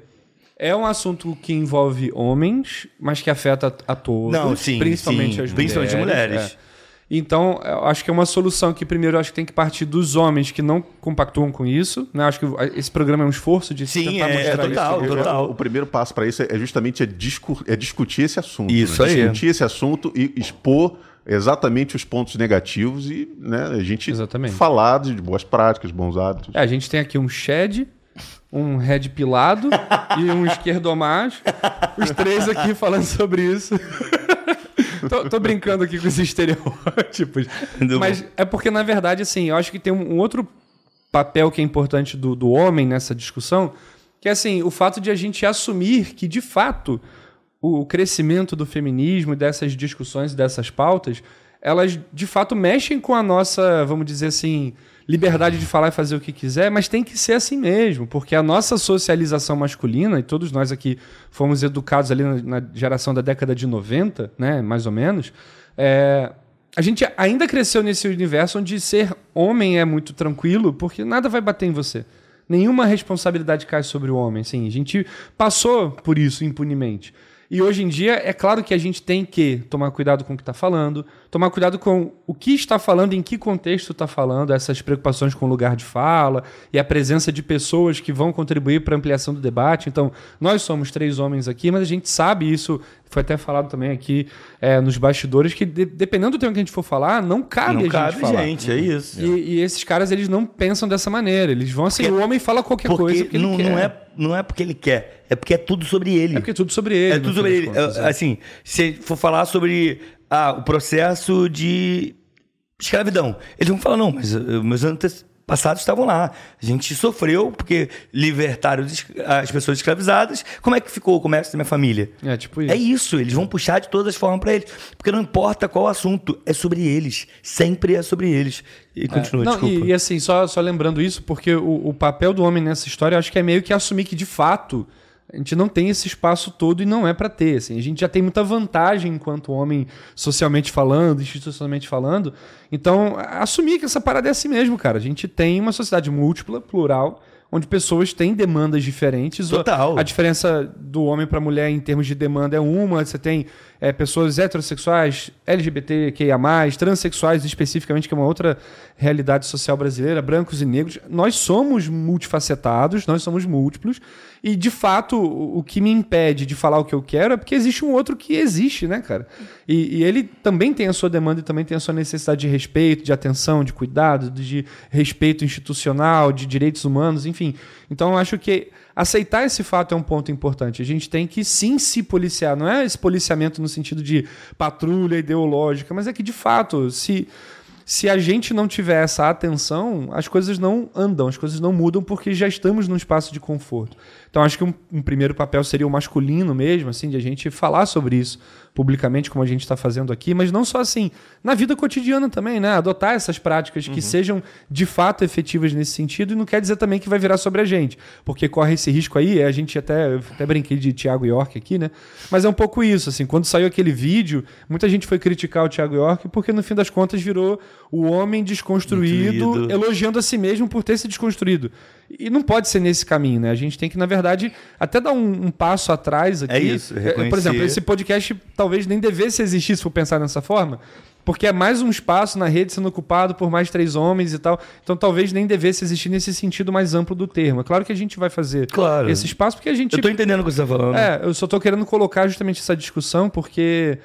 é um assunto que envolve homens, mas que afeta a todos. Não, sim, principalmente sim, as principalmente mulheres. mulheres. é. Então, eu acho que é uma solução que primeiro eu acho que tem que partir dos homens que não compactuam com isso. Né? Acho que esse programa é um esforço de Sim, tentar é- é mostrar total, isso. Total. O primeiro passo para isso é justamente é, discu- é discutir esse assunto. Isso né? aí. Discutir esse assunto e expor exatamente os pontos negativos e né, a gente Exatamente. falar de boas práticas, bons hábitos. É, a gente tem aqui um Shed, um Red Pilado e um Esquerdomacho. Os três aqui falando sobre isso. tô, tô brincando aqui com esses estereótipos. Muito Mas é porque, na verdade, assim, eu acho que tem um, um outro papel que é importante do, do homem nessa discussão, que é assim, o fato de a gente assumir que, de fato, o crescimento do feminismo e dessas discussões, dessas pautas, elas de fato mexem com a nossa, vamos dizer assim, liberdade de falar e fazer o que quiser, mas tem que ser assim mesmo, porque a nossa socialização masculina, e todos nós aqui fomos educados ali na, na geração da década de 90, né, mais ou menos, é, a gente ainda cresceu nesse universo onde ser homem é muito tranquilo, porque nada vai bater em você. Nenhuma responsabilidade cai sobre o homem. Assim, a gente passou por isso impunemente. E hoje em dia, é claro que a gente tem que tomar cuidado com o que está falando, tomar cuidado com o que está falando, em que contexto está falando, essas preocupações com o lugar de fala e a presença de pessoas que vão contribuir para a ampliação do debate. Então, nós somos três homens aqui, mas a gente sabe isso, foi até falado também aqui é, nos bastidores, que de- dependendo do tema que a gente for falar, não cabe a Não gente cabe, falar. gente, é isso. E, e esses caras, eles não pensam dessa maneira. Eles vão assim, Porque- o homem fala qualquer coisa Porque porque ele não, quer. não, é, não é porque ele quer, é porque é tudo sobre ele. É porque é tudo sobre ele. É tudo sobre ele. contas, É, é. Assim, se for falar sobre ah, o processo de escravidão, eles vão falar, não, mas uh, meus antepassados estavam lá. A gente sofreu porque libertaram as pessoas escravizadas. Como é que ficou o comércio da minha família? É, tipo isso. É isso, eles vão puxar de todas as formas pra eles. Porque não importa qual assunto, é sobre eles. Sempre é sobre eles. E continua, Não, desculpa. e, e assim, só, só lembrando isso, porque o, o papel do homem nessa história, eu acho que é meio que assumir que, de fato, a gente não tem esse espaço todo e não é pra ter. Assim. A gente já tem muita vantagem enquanto homem, socialmente falando, institucionalmente falando. Então, a- assumir que essa parada é assim mesmo, cara. A gente tem uma sociedade múltipla, plural, onde pessoas têm demandas diferentes. Total. A diferença do homem para mulher em termos de demanda é uma. Você tem é, pessoas heterossexuais, LGBTQIA, transexuais especificamente, que é uma outra realidade social brasileira, brancos e negros. Nós somos multifacetados, nós somos múltiplos. E, de fato, o o que me impede de falar o que eu quero é porque existe um outro que existe, né, cara? E, e ele também tem a sua demanda e também tem a sua necessidade de respeito, de atenção, de cuidado, de respeito institucional, de direitos humanos, enfim. Então, eu acho que aceitar esse fato é um ponto importante. A gente tem que sim se policiar. Não é esse policiamento no sentido de patrulha ideológica, mas é que, de fato, se. Se a gente não tiver essa atenção, as coisas não andam, as coisas não mudam porque já estamos num espaço de conforto. Então acho que um, um primeiro papel seria o masculino mesmo, assim, de a gente falar sobre isso publicamente, como a gente está fazendo aqui, mas não só assim, na vida cotidiana também, né? Adotar essas práticas que sejam de fato efetivas nesse sentido e não quer dizer também que vai virar sobre a gente, porque corre esse risco aí, é a gente até, até brinquei de Thiago York aqui, né? Mas é um pouco isso, assim, quando saiu aquele vídeo, muita gente foi criticar o Thiago York porque no fim das contas virou o homem desconstruído, Construído. elogiando a si mesmo por ter se desconstruído. E não pode ser nesse caminho, né? A gente tem que, na verdade, até dar um, um passo atrás aqui. É isso, É, reconhecer. Por exemplo, esse podcast talvez nem devesse existir se for pensar dessa forma. Porque é mais um espaço na rede sendo ocupado por mais três homens e tal. Então talvez nem devesse existir nesse sentido mais amplo do termo. É claro que a gente vai fazer Claro. esse espaço porque a gente Eu tô entendendo o que você tá falando. é, eu só tô querendo colocar justamente essa discussão porque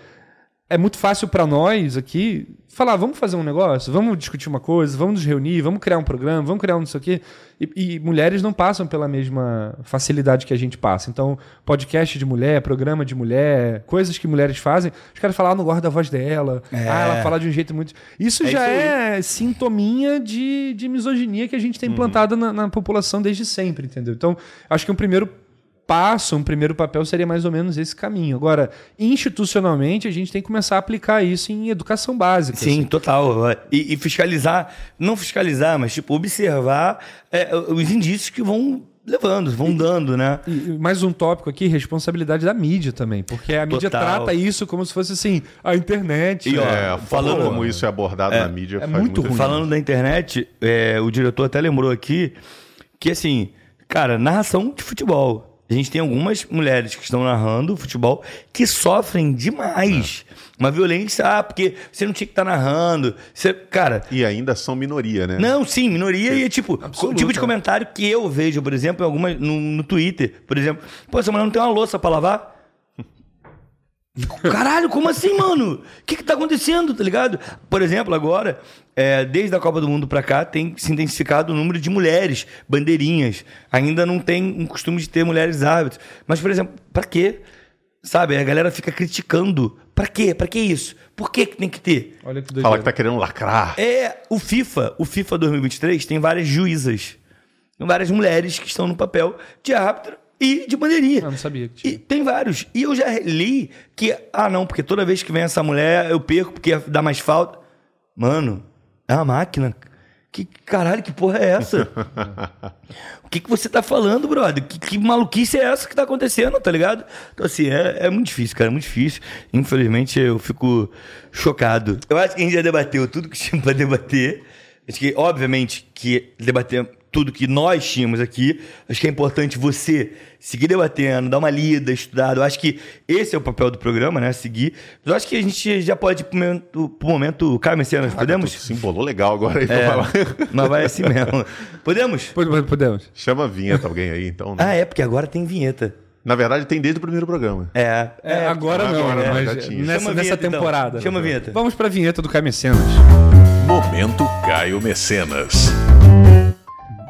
é muito fácil pra nós aqui falar, vamos fazer um negócio, vamos discutir uma coisa, vamos nos reunir, vamos criar um programa, vamos criar um não sei o quê. E, e mulheres não passam pela mesma facilidade que a gente passa. Então, podcast de mulher, programa de mulher, coisas que mulheres fazem, os caras falam, ah, não gosto da voz dela, É. ah, ela fala de um jeito muito... Isso É já isso é sintominha de, de misoginia que a gente tem Uhum. implantado na, na população desde sempre, entendeu? Então, acho que um primeiro passo, um primeiro papel seria mais ou menos esse caminho. Agora, institucionalmente, a gente tem que começar a aplicar isso em educação básica. Sim, assim. total. E, e fiscalizar, não fiscalizar, mas tipo, observar é, os indícios que vão levando, vão dando, né? E e mais um tópico aqui, responsabilidade da mídia também, porque a mídia Total. trata isso como se fosse assim, a internet. E, ó, É, falando- como isso é abordado na mídia faz muito ruim. Falando da internet, é, o diretor até lembrou aqui que, assim, cara, narração de futebol. A gente tem algumas mulheres que estão narrando futebol que sofrem demais. Uma violência, ah, porque você não tinha que estar narrando. Você, cara, E ainda são minoria, né? não, sim, minoria e é tipo, Absoluta. o tipo de comentário que eu vejo, por exemplo, em alguma, no, no Twitter, por exemplo, pô, essa mulher não tem uma louça pra lavar? Caralho, como assim, mano? O que que tá acontecendo, tá ligado? Por exemplo, agora, é, desde a Copa do Mundo pra cá, tem se intensificado o número de mulheres, bandeirinhas. Ainda não tem um costume de ter mulheres árbitros. Mas, por exemplo, pra quê? Sabe, a galera fica criticando. Pra quê? Pra que isso? Por que que tem que ter? Olha que Fala que tá querendo lacrar. É, o FIFA, o FIFA 2023 tem várias juízas. Tem várias mulheres que estão no papel de árbitro e de bandeirinha. Eu não sabia que E tinha. tem vários. E eu já li que, ah, não, porque toda vez que vem essa mulher eu perco porque dá mais falta. Mano, é uma máquina. Que caralho, que porra é essa? [LAUGHS] o que, que você tá falando, brother? Que, que maluquice é essa que tá acontecendo, tá ligado? Então, assim, é, é muito difícil, cara, é muito difícil. Infelizmente, eu fico chocado. Eu acho que a gente já debateu tudo que tinha pra debater. Acho que, obviamente, que debater tudo que nós tínhamos aqui. Acho que é importante você seguir debatendo, dar uma lida, estudar. Eu acho que esse é o papel do programa, né? Seguir. Mas eu acho que a gente já pode ir pro momento, pro momento Caio Messias, podemos? Tu se embolou legal agora aí. É, [LAUGHS] mas vai assim mesmo. Podemos? Pode- Podemos. Chama a vinheta alguém aí, então. né? Ah, é, porque agora tem vinheta. Na verdade, tem desde o primeiro programa. É. É, agora não, agora já mas tinha. nessa, Chama a nessa vinheta, então. temporada. Chama a vinheta. Vamos pra vinheta do Caio Mecenas. Momento Caio Mecenas.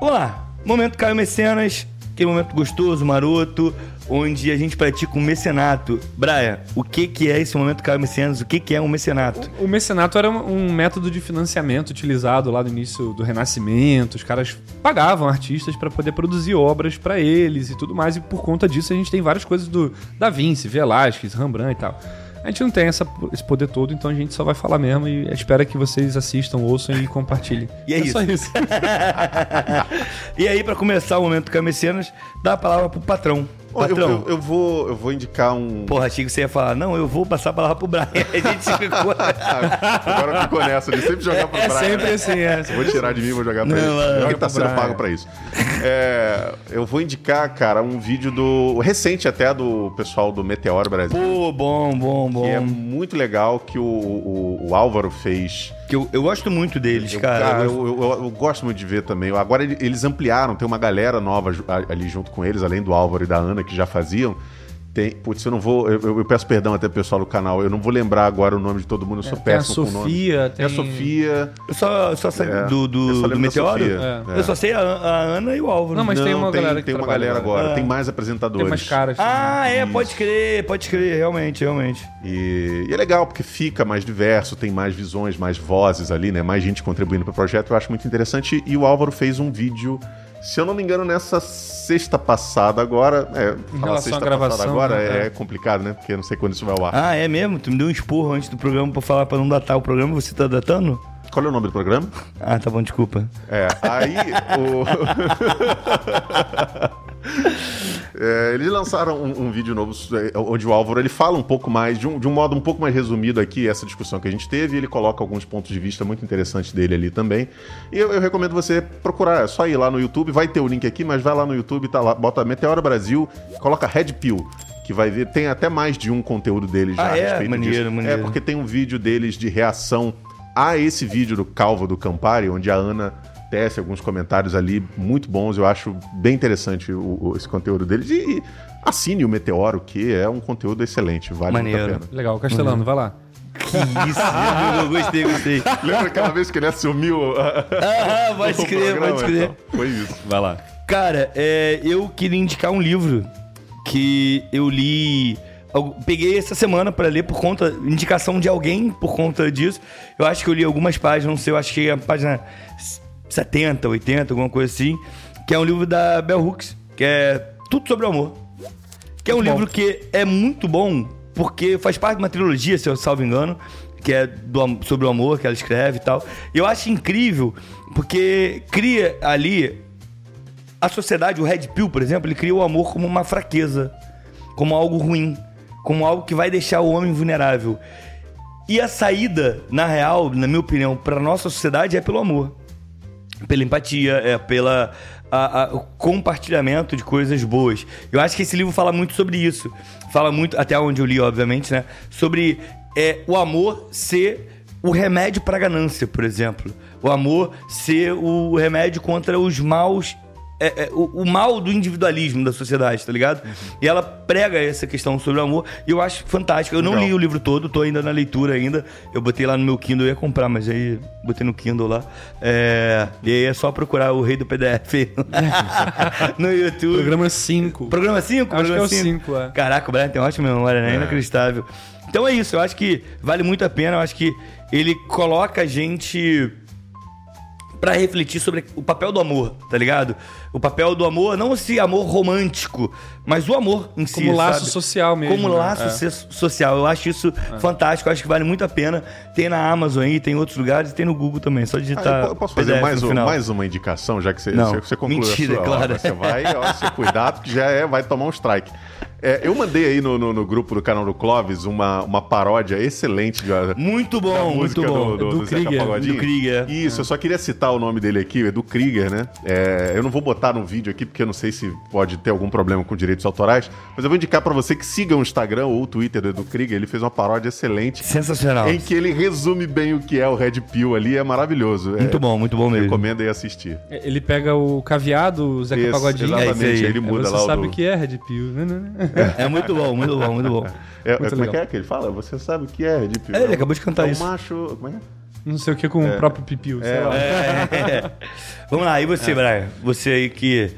Vamos lá. Momento Caio Mecenas. Aquele momento gostoso, maroto, onde a gente pratica um mecenato. Brian, o que, que é esse momento Caio Mecenas? O que, que é um mecenato? O mecenato era um um método de financiamento utilizado lá no início do Renascimento. Os caras pagavam artistas para poder produzir obras para eles e tudo mais. E por conta disso a gente tem várias coisas do Da Vinci, Velázquez, Rembrandt e tal. A gente não tem essa- esse poder todo, então a gente só vai falar mesmo e espera que vocês assistam, ouçam e compartilhem. E é só isso. isso. [LAUGHS] e aí, pra começar o momento Caio Mecenas, dá a palavra pro patrão. Ó, eu, Patrão. eu- eu vou, eu vou indicar um. Porra, achei que você ia falar, não, eu vou passar a palavra pro Brian. [LAUGHS] A gente ficou. [LAUGHS] Agora ficou nessa de sempre jogar pro É Brian. sempre né? assim, é. Vou tirar de mim e vou jogar pra Não, ele. Ele joga tá sendo Brian. pago pra isso. É, eu vou indicar, cara, um vídeo do. recente até do pessoal do Meteoro Brasil. Pô, bom, bom, bom. Que é muito legal que o, o- o Álvaro fez. Que eu, eu gosto muito deles, Eu, cara. Eu- eu, eu- gosto muito de ver também. Agora ele- eles ampliaram, tem uma galera nova ali junto com eles, além do Álvaro e da Ana, que já faziam. Tem, putz, eu não vou. Eu, eu- peço perdão até pro pessoal do canal, eu não vou lembrar agora o nome de todo mundo, eu sou Tem a péssimo com o nome. Sofia, Tem a tem- Sofia. Eu só, eu só sei É, do, do, do Meteoro. É. Eu só sei a, a Ana e o Álvaro. Não, mas tem uma tem, galera que tem uma galera agora, agora. tem mais Tem apresentadores. mais caras. Ah, é, Isso. pode crer, pode crer, realmente, realmente. E, e é legal, porque fica mais diverso, tem mais visões, mais vozes ali, né? Mais gente contribuindo para o projeto, eu acho muito interessante. E o Álvaro fez um vídeo, se eu não me engano, nessa sexta passada agora. É, falar relação sexta à gravação, passada agora né? é, complicado, né? Porque eu não sei quando isso vai ao ar. Ah, é mesmo? Tu me deu um esporro antes do programa pra falar pra não datar o programa, você tá datando? Qual é o nome do programa? Ah, tá bom, desculpa. É, aí o. [LAUGHS] É, eles lançaram um, um vídeo novo é, onde o Álvaro ele fala um pouco mais, de um, de um modo um pouco mais resumido aqui, essa discussão que a gente teve, e ele coloca alguns pontos de vista muito interessantes dele ali também. E eu, eu recomendo você procurar, é só ir lá no YouTube, vai ter o link aqui, mas vai lá no YouTube, tá lá, bota Meteora Brasil, coloca Red Pill. Que vai ver, tem até mais de um conteúdo deles já Ah, a é? respeito Maneiro, disso. maneiro. É, porque tem um vídeo deles de reação a esse vídeo do Calvo do Campari, onde a Ana tece alguns comentários ali muito bons. Eu acho bem interessante o- o- esse conteúdo deles. E, e assine o Meteoro, que é um conteúdo excelente, vale Maneiro. muito a pena. Legal, Castelano, vai lá. Que isso, eu gostei, gostei. Lembra aquela vez que ele assumiu a- Ah, pode crer, programa? pode crer. Então, foi isso. Vai lá. Cara, é, eu queria indicar um livro que eu li. eu Peguei essa semana pra ler por conta. Indicação de alguém por conta disso. Eu acho que eu li algumas páginas, não sei, eu acho que é a página 70, 80, alguma coisa assim. Que é um livro da Bell Hooks, que é Tudo sobre o Amor. Que é um livro que é muito bom, porque faz parte de uma trilogia, se eu salvo engano, que é do sobre o amor que ela escreve e tal. E eu acho incrível, porque cria ali a sociedade, o Red Pill, por exemplo, ele cria o amor como uma fraqueza, como algo ruim, como algo que vai deixar o homem vulnerável. E a saída, na real, na minha opinião, para nossa sociedade é pelo amor. Pela empatia, é pela a- a- o compartilhamento de coisas boas. Eu acho que esse livro fala muito sobre isso. Fala muito, até onde eu li, obviamente, né? Sobre é, o amor ser o remédio para a ganância, por exemplo. O amor ser o remédio contra os maus é, é, o, o mal do individualismo da sociedade, tá ligado? E ela prega essa questão sobre o amor e eu acho fantástico. Eu não Legal. li o livro todo, tô ainda na leitura ainda. Eu botei lá no meu Kindle, eu ia comprar, mas aí botei no Kindle lá. É, e aí é só procurar o rei do PDF [LAUGHS] no YouTube. Programa 5. Programa 5? Acho que é o cinco, é. Caraca, o Brian tem ótima memória, né? Inacreditável. Então é isso, eu acho que vale muito a pena, eu acho que ele coloca a gente pra refletir sobre o papel do amor, tá ligado? O papel do amor, não esse amor romântico, mas o amor em si, Como laço sabe? social mesmo, Como né? laço É. so- social. Eu acho isso fantástico, eu acho que vale muito a pena. Tem na Amazon aí, tem em outros lugares, tem no Google também, só Ah, digitar eu po- posso fazer PDF mais, no um- final. mais uma indicação, já que você, Não, você, você concluiu mentira, a sua? claro. Ó, Você vai, ó, você cuidado que já é, vai tomar um strike. É, eu mandei aí no, no- no grupo do canal do Clóvis uma, uma paródia excelente de, Muito da bom, muito música bom. do, do, Do do Zeca Krieger, do Krieger. Isso, eu só queria citar o nome dele aqui, é do Krieger, né? É, eu não vou botar no vídeo aqui porque eu não sei se pode ter algum problema com direitos autorais, mas eu vou indicar pra você que siga o Instagram ou o Twitter do Edu Krieger, ele fez uma paródia excelente. Sensacional. Em que ele resume bem o que é o Red Pill ali, é maravilhoso. É, Muito bom, muito bom mesmo. Recomendo aí assistir. Ele pega o caviado, o Zeca Isso, Pagodinho. exatamente, É ele muda você lá o sabe do- o que é Red Pill. né, né, né? [LAUGHS] É muito bom, muito bom, muito bom. É, é, Muito como é que é que ele fala? Você sabe o que é Red Pill? É, ele acabou de cantar é isso. um macho... Como é? Não sei o que com o próprio Pipiu, sei lá. [LAUGHS] É. Vamos lá, e você, Brian? Você aí que.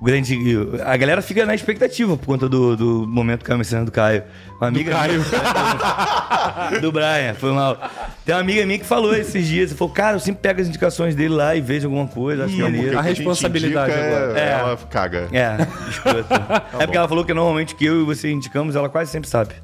O grande. A galera fica na expectativa por conta do, do momento caminhando do Caio. Uma amiga Caio. minha- [LAUGHS] do Brian, foi mal. Tem uma amiga minha que falou esses dias, falou, cara, eu sempre pego as indicações dele lá e vejo alguma coisa, acho maneiro. Porque a o que gente responsabilidade é- agora. É. Ela caga. É, escuta. [LAUGHS] é porque ela falou que normalmente que eu e você indicamos, ela quase sempre sabe.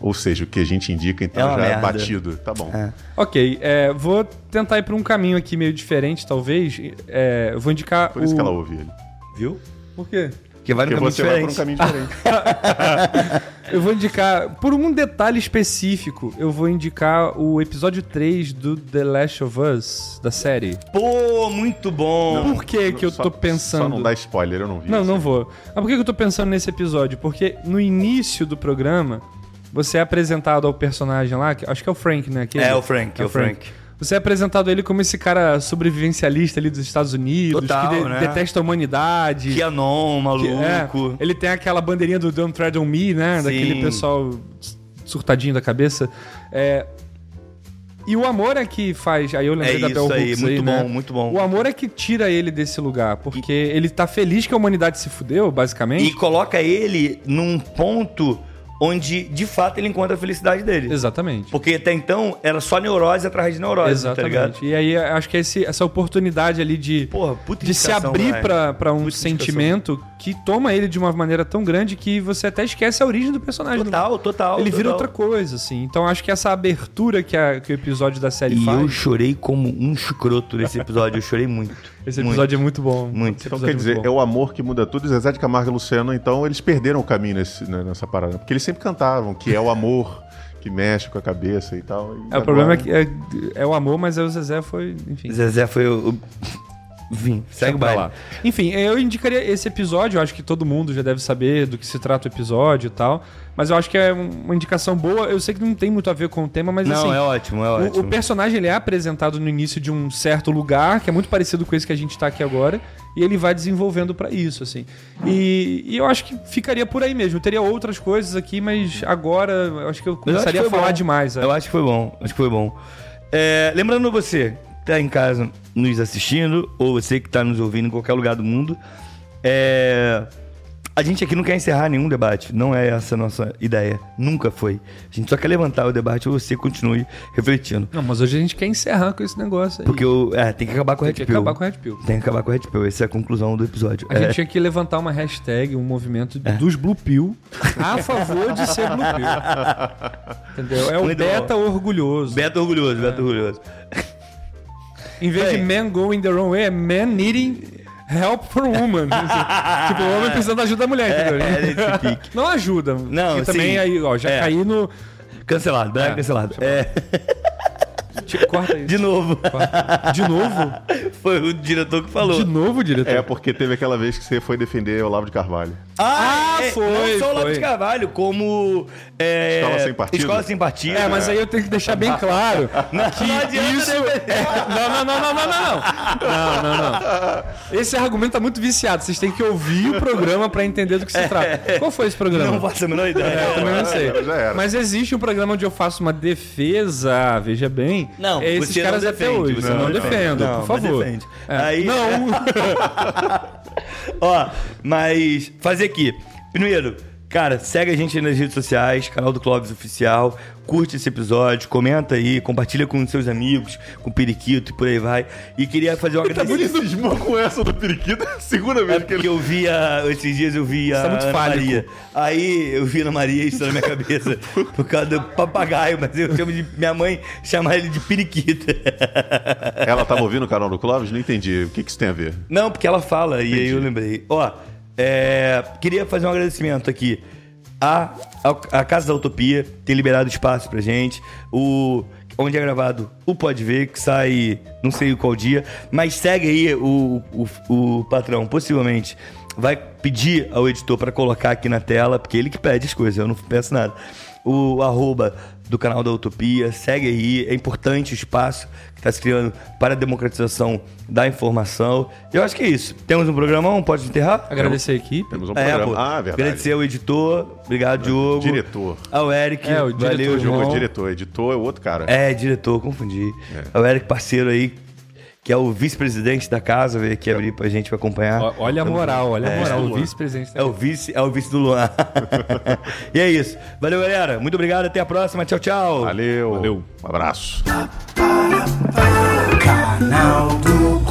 Ou seja, o que a gente indica, então, É já é merda. batido. Tá bom. Ok, é, vou tentar ir pra um caminho aqui meio diferente, talvez. É, vou indicar Por isso o... que ela ouve ele. Viu? Por quê? Porque vai no Porque caminho você vai por um diferente. caminho diferente. [LAUGHS] Eu vou indicar, por um detalhe específico, eu vou indicar o episódio 3 do The Last of Us, da série. Pô, muito bom. Por que que eu Só- tô pensando... Só não dá spoiler, eu não vi. Não, não vou. Mas por que que eu tô pensando nesse episódio? Porque no início do programa, você é apresentado ao personagem lá, que- acho que é o Frank, né? Aquele- É o Frank, é o Frank. Você é apresentado ele como esse cara sobrevivencialista ali dos Estados Unidos, Total, que de- né? detesta a humanidade. Que é, maluco. ele tem aquela bandeirinha do Don't Tread on Me, né? Sim. Daquele pessoal surtadinho da cabeça. É, E o amor é que faz. Aí eu lembrei É da Bell aí, Hooks muito né? bom, muito bom. O amor é que tira ele desse lugar, porque ele tá feliz que a humanidade se fudeu, basicamente. E coloca ele num ponto onde, de fato, ele encontra a felicidade dele. Exatamente. Porque até então era só neurose atrás de neurose, tá ligado? Exatamente. e aí acho que esse- essa oportunidade ali de, Porra, puta de se abrir pra um Puta sentimento que toma ele de uma maneira tão grande que você até esquece a origem do personagem. Total, total. Ele vira total. outra coisa, assim. Então acho que essa abertura que, a- que o episódio da série E faz. eu chorei como um chucroto nesse episódio. Eu chorei muito. [LAUGHS] Esse episódio é muito bom. Muito. Então quer é dizer, muito é bom. o amor que muda tudo. E Zezé de Camargo e Luciano, então, eles perderam o caminho nesse- né, nessa parada. Porque eles sempre cantavam que é o amor que mexe com a cabeça e tal. E É, o agora- problema é que é, é o amor, mas o Zezé foi. Enfim. Zezé foi o. Vim, segue pra lá. Enfim, eu indicaria esse episódio. Eu acho que todo mundo já deve saber do que se trata o episódio e tal. Mas eu acho que é uma indicação boa. Eu sei que não tem muito a ver com o tema, mas Não, assim. é ótimo, é O, ótimo. o personagem ele é apresentado no início de um certo lugar, que é muito parecido com esse que a gente tá aqui agora. e ele vai desenvolvendo pra isso, assim. E, e eu acho que ficaria por aí mesmo. Eu teria outras coisas aqui, mas agora eu acho que eu começaria que a falar bom. demais. é. Eu acho que foi bom. Acho que foi bom. É, lembrando você que tá em casa nos assistindo, ou você que tá nos ouvindo em qualquer lugar do mundo, é, a gente aqui não quer encerrar nenhum debate. Não é essa a nossa ideia. Nunca foi. A gente só quer levantar o debate e você continue refletindo. Não, mas hoje a gente quer encerrar com esse negócio aí. Porque o, é, tem que acabar com o tem Red que Pill. acabar com o Red Pill. Tem que acabar com o Red Pill. Essa é a conclusão do episódio. A É. gente tinha que levantar uma hashtag, um movimento dos Blue Pill a favor de ser Blue Pill. [LAUGHS] Entendeu? É o Muito bom. beta orgulhoso. Beto orgulhoso, Beto orgulhoso. Em vez de Bem. man going the wrong way, é man needing help for woman. [LAUGHS] tipo, o homem precisando da ajuda da mulher, entendeu? É, é nesse pique. Não ajuda. Não, Porque também sim. aí, ó, já É. caí no. Cancelado, Brian É. cancelado. É, Corta isso. de novo. Corta. De novo? [LAUGHS] Foi o diretor que falou. De novo, diretor? É porque teve aquela vez que você foi defender Olavo de Carvalho. Ah, Ah, é, foi, Não só o Lopes foi. Carvalho, como. é, Escola Sem Partido? Escola Sem Partido. É, mas aí eu tenho que deixar bem claro [LAUGHS] que não adianta isso. defender. é- Não, não, não, não, não, não, não. Não, não, não. Esse argumento tá muito viciado. Vocês têm que ouvir o programa pra entender do que se trata. Qual foi esse programa? Não faço a menor ideia. É, eu também não sei. já era. Mas existe um programa onde eu faço uma defesa, veja bem. Não, é esses você não caras defende, até hoje. você Não, não defendo, defende. Não, por favor. defende. É. Aí- Não. [LAUGHS] Ó, mas fazer aqui. Primeiro, cara, segue a gente aí nas redes sociais, canal do Clóvis Oficial, curte esse episódio, comenta aí, compartilha com seus amigos, com o Periquito e por aí vai. E queria fazer um Ele agradecimento. cismou com essa do periquito. [LAUGHS] É segunda É vez que porque ele. eu via, esses dias eu vi a tá muito Ana fálico. Maria. Aí eu vi a Ana Maria isso na minha cabeça [LAUGHS] por causa do papagaio, mas eu chamo de. Minha mãe chama ele de periquita. Ela tava ouvindo o canal do Clóvis? Não entendi. O que, que isso tem a ver? Não, porque ela fala, e aí Entendi. eu lembrei. Ó, é, queria fazer um agradecimento aqui. A, a, Casa da Utopia tem liberado espaço pra gente. O, onde é gravado o Pode Ver, que sai não sei qual dia. Mas segue aí o, o, o patrão, possivelmente. Vai pedir ao editor pra colocar aqui na tela, porque ele que pede as coisas, eu não peço nada. O arroba do canal da Utopia, segue aí, é importante o espaço que está se criando para a democratização da informação. Eu acho que é isso. Temos um programão, pode enterrar? Agradecer a equipe. Temos um É, programa. pô. ah, verdade. Agradecer ao editor, obrigado, Diogo. Diretor. Ao Eric, É, o diretor, valeu, Diogo João. é diretor. Editor é outro cara. É, diretor, confundi. Ao Eric, parceiro aí, que é o vice-presidente da casa, veio aqui abrir pra gente pra acompanhar. Olha a moral, olha a é, moral, o vice-presidente. É o vice, é o vice do Luan. [LAUGHS] e é isso. Valeu, galera. Muito obrigado, até a próxima. Tchau, tchau. Valeu. Valeu. Um abraço. Canal do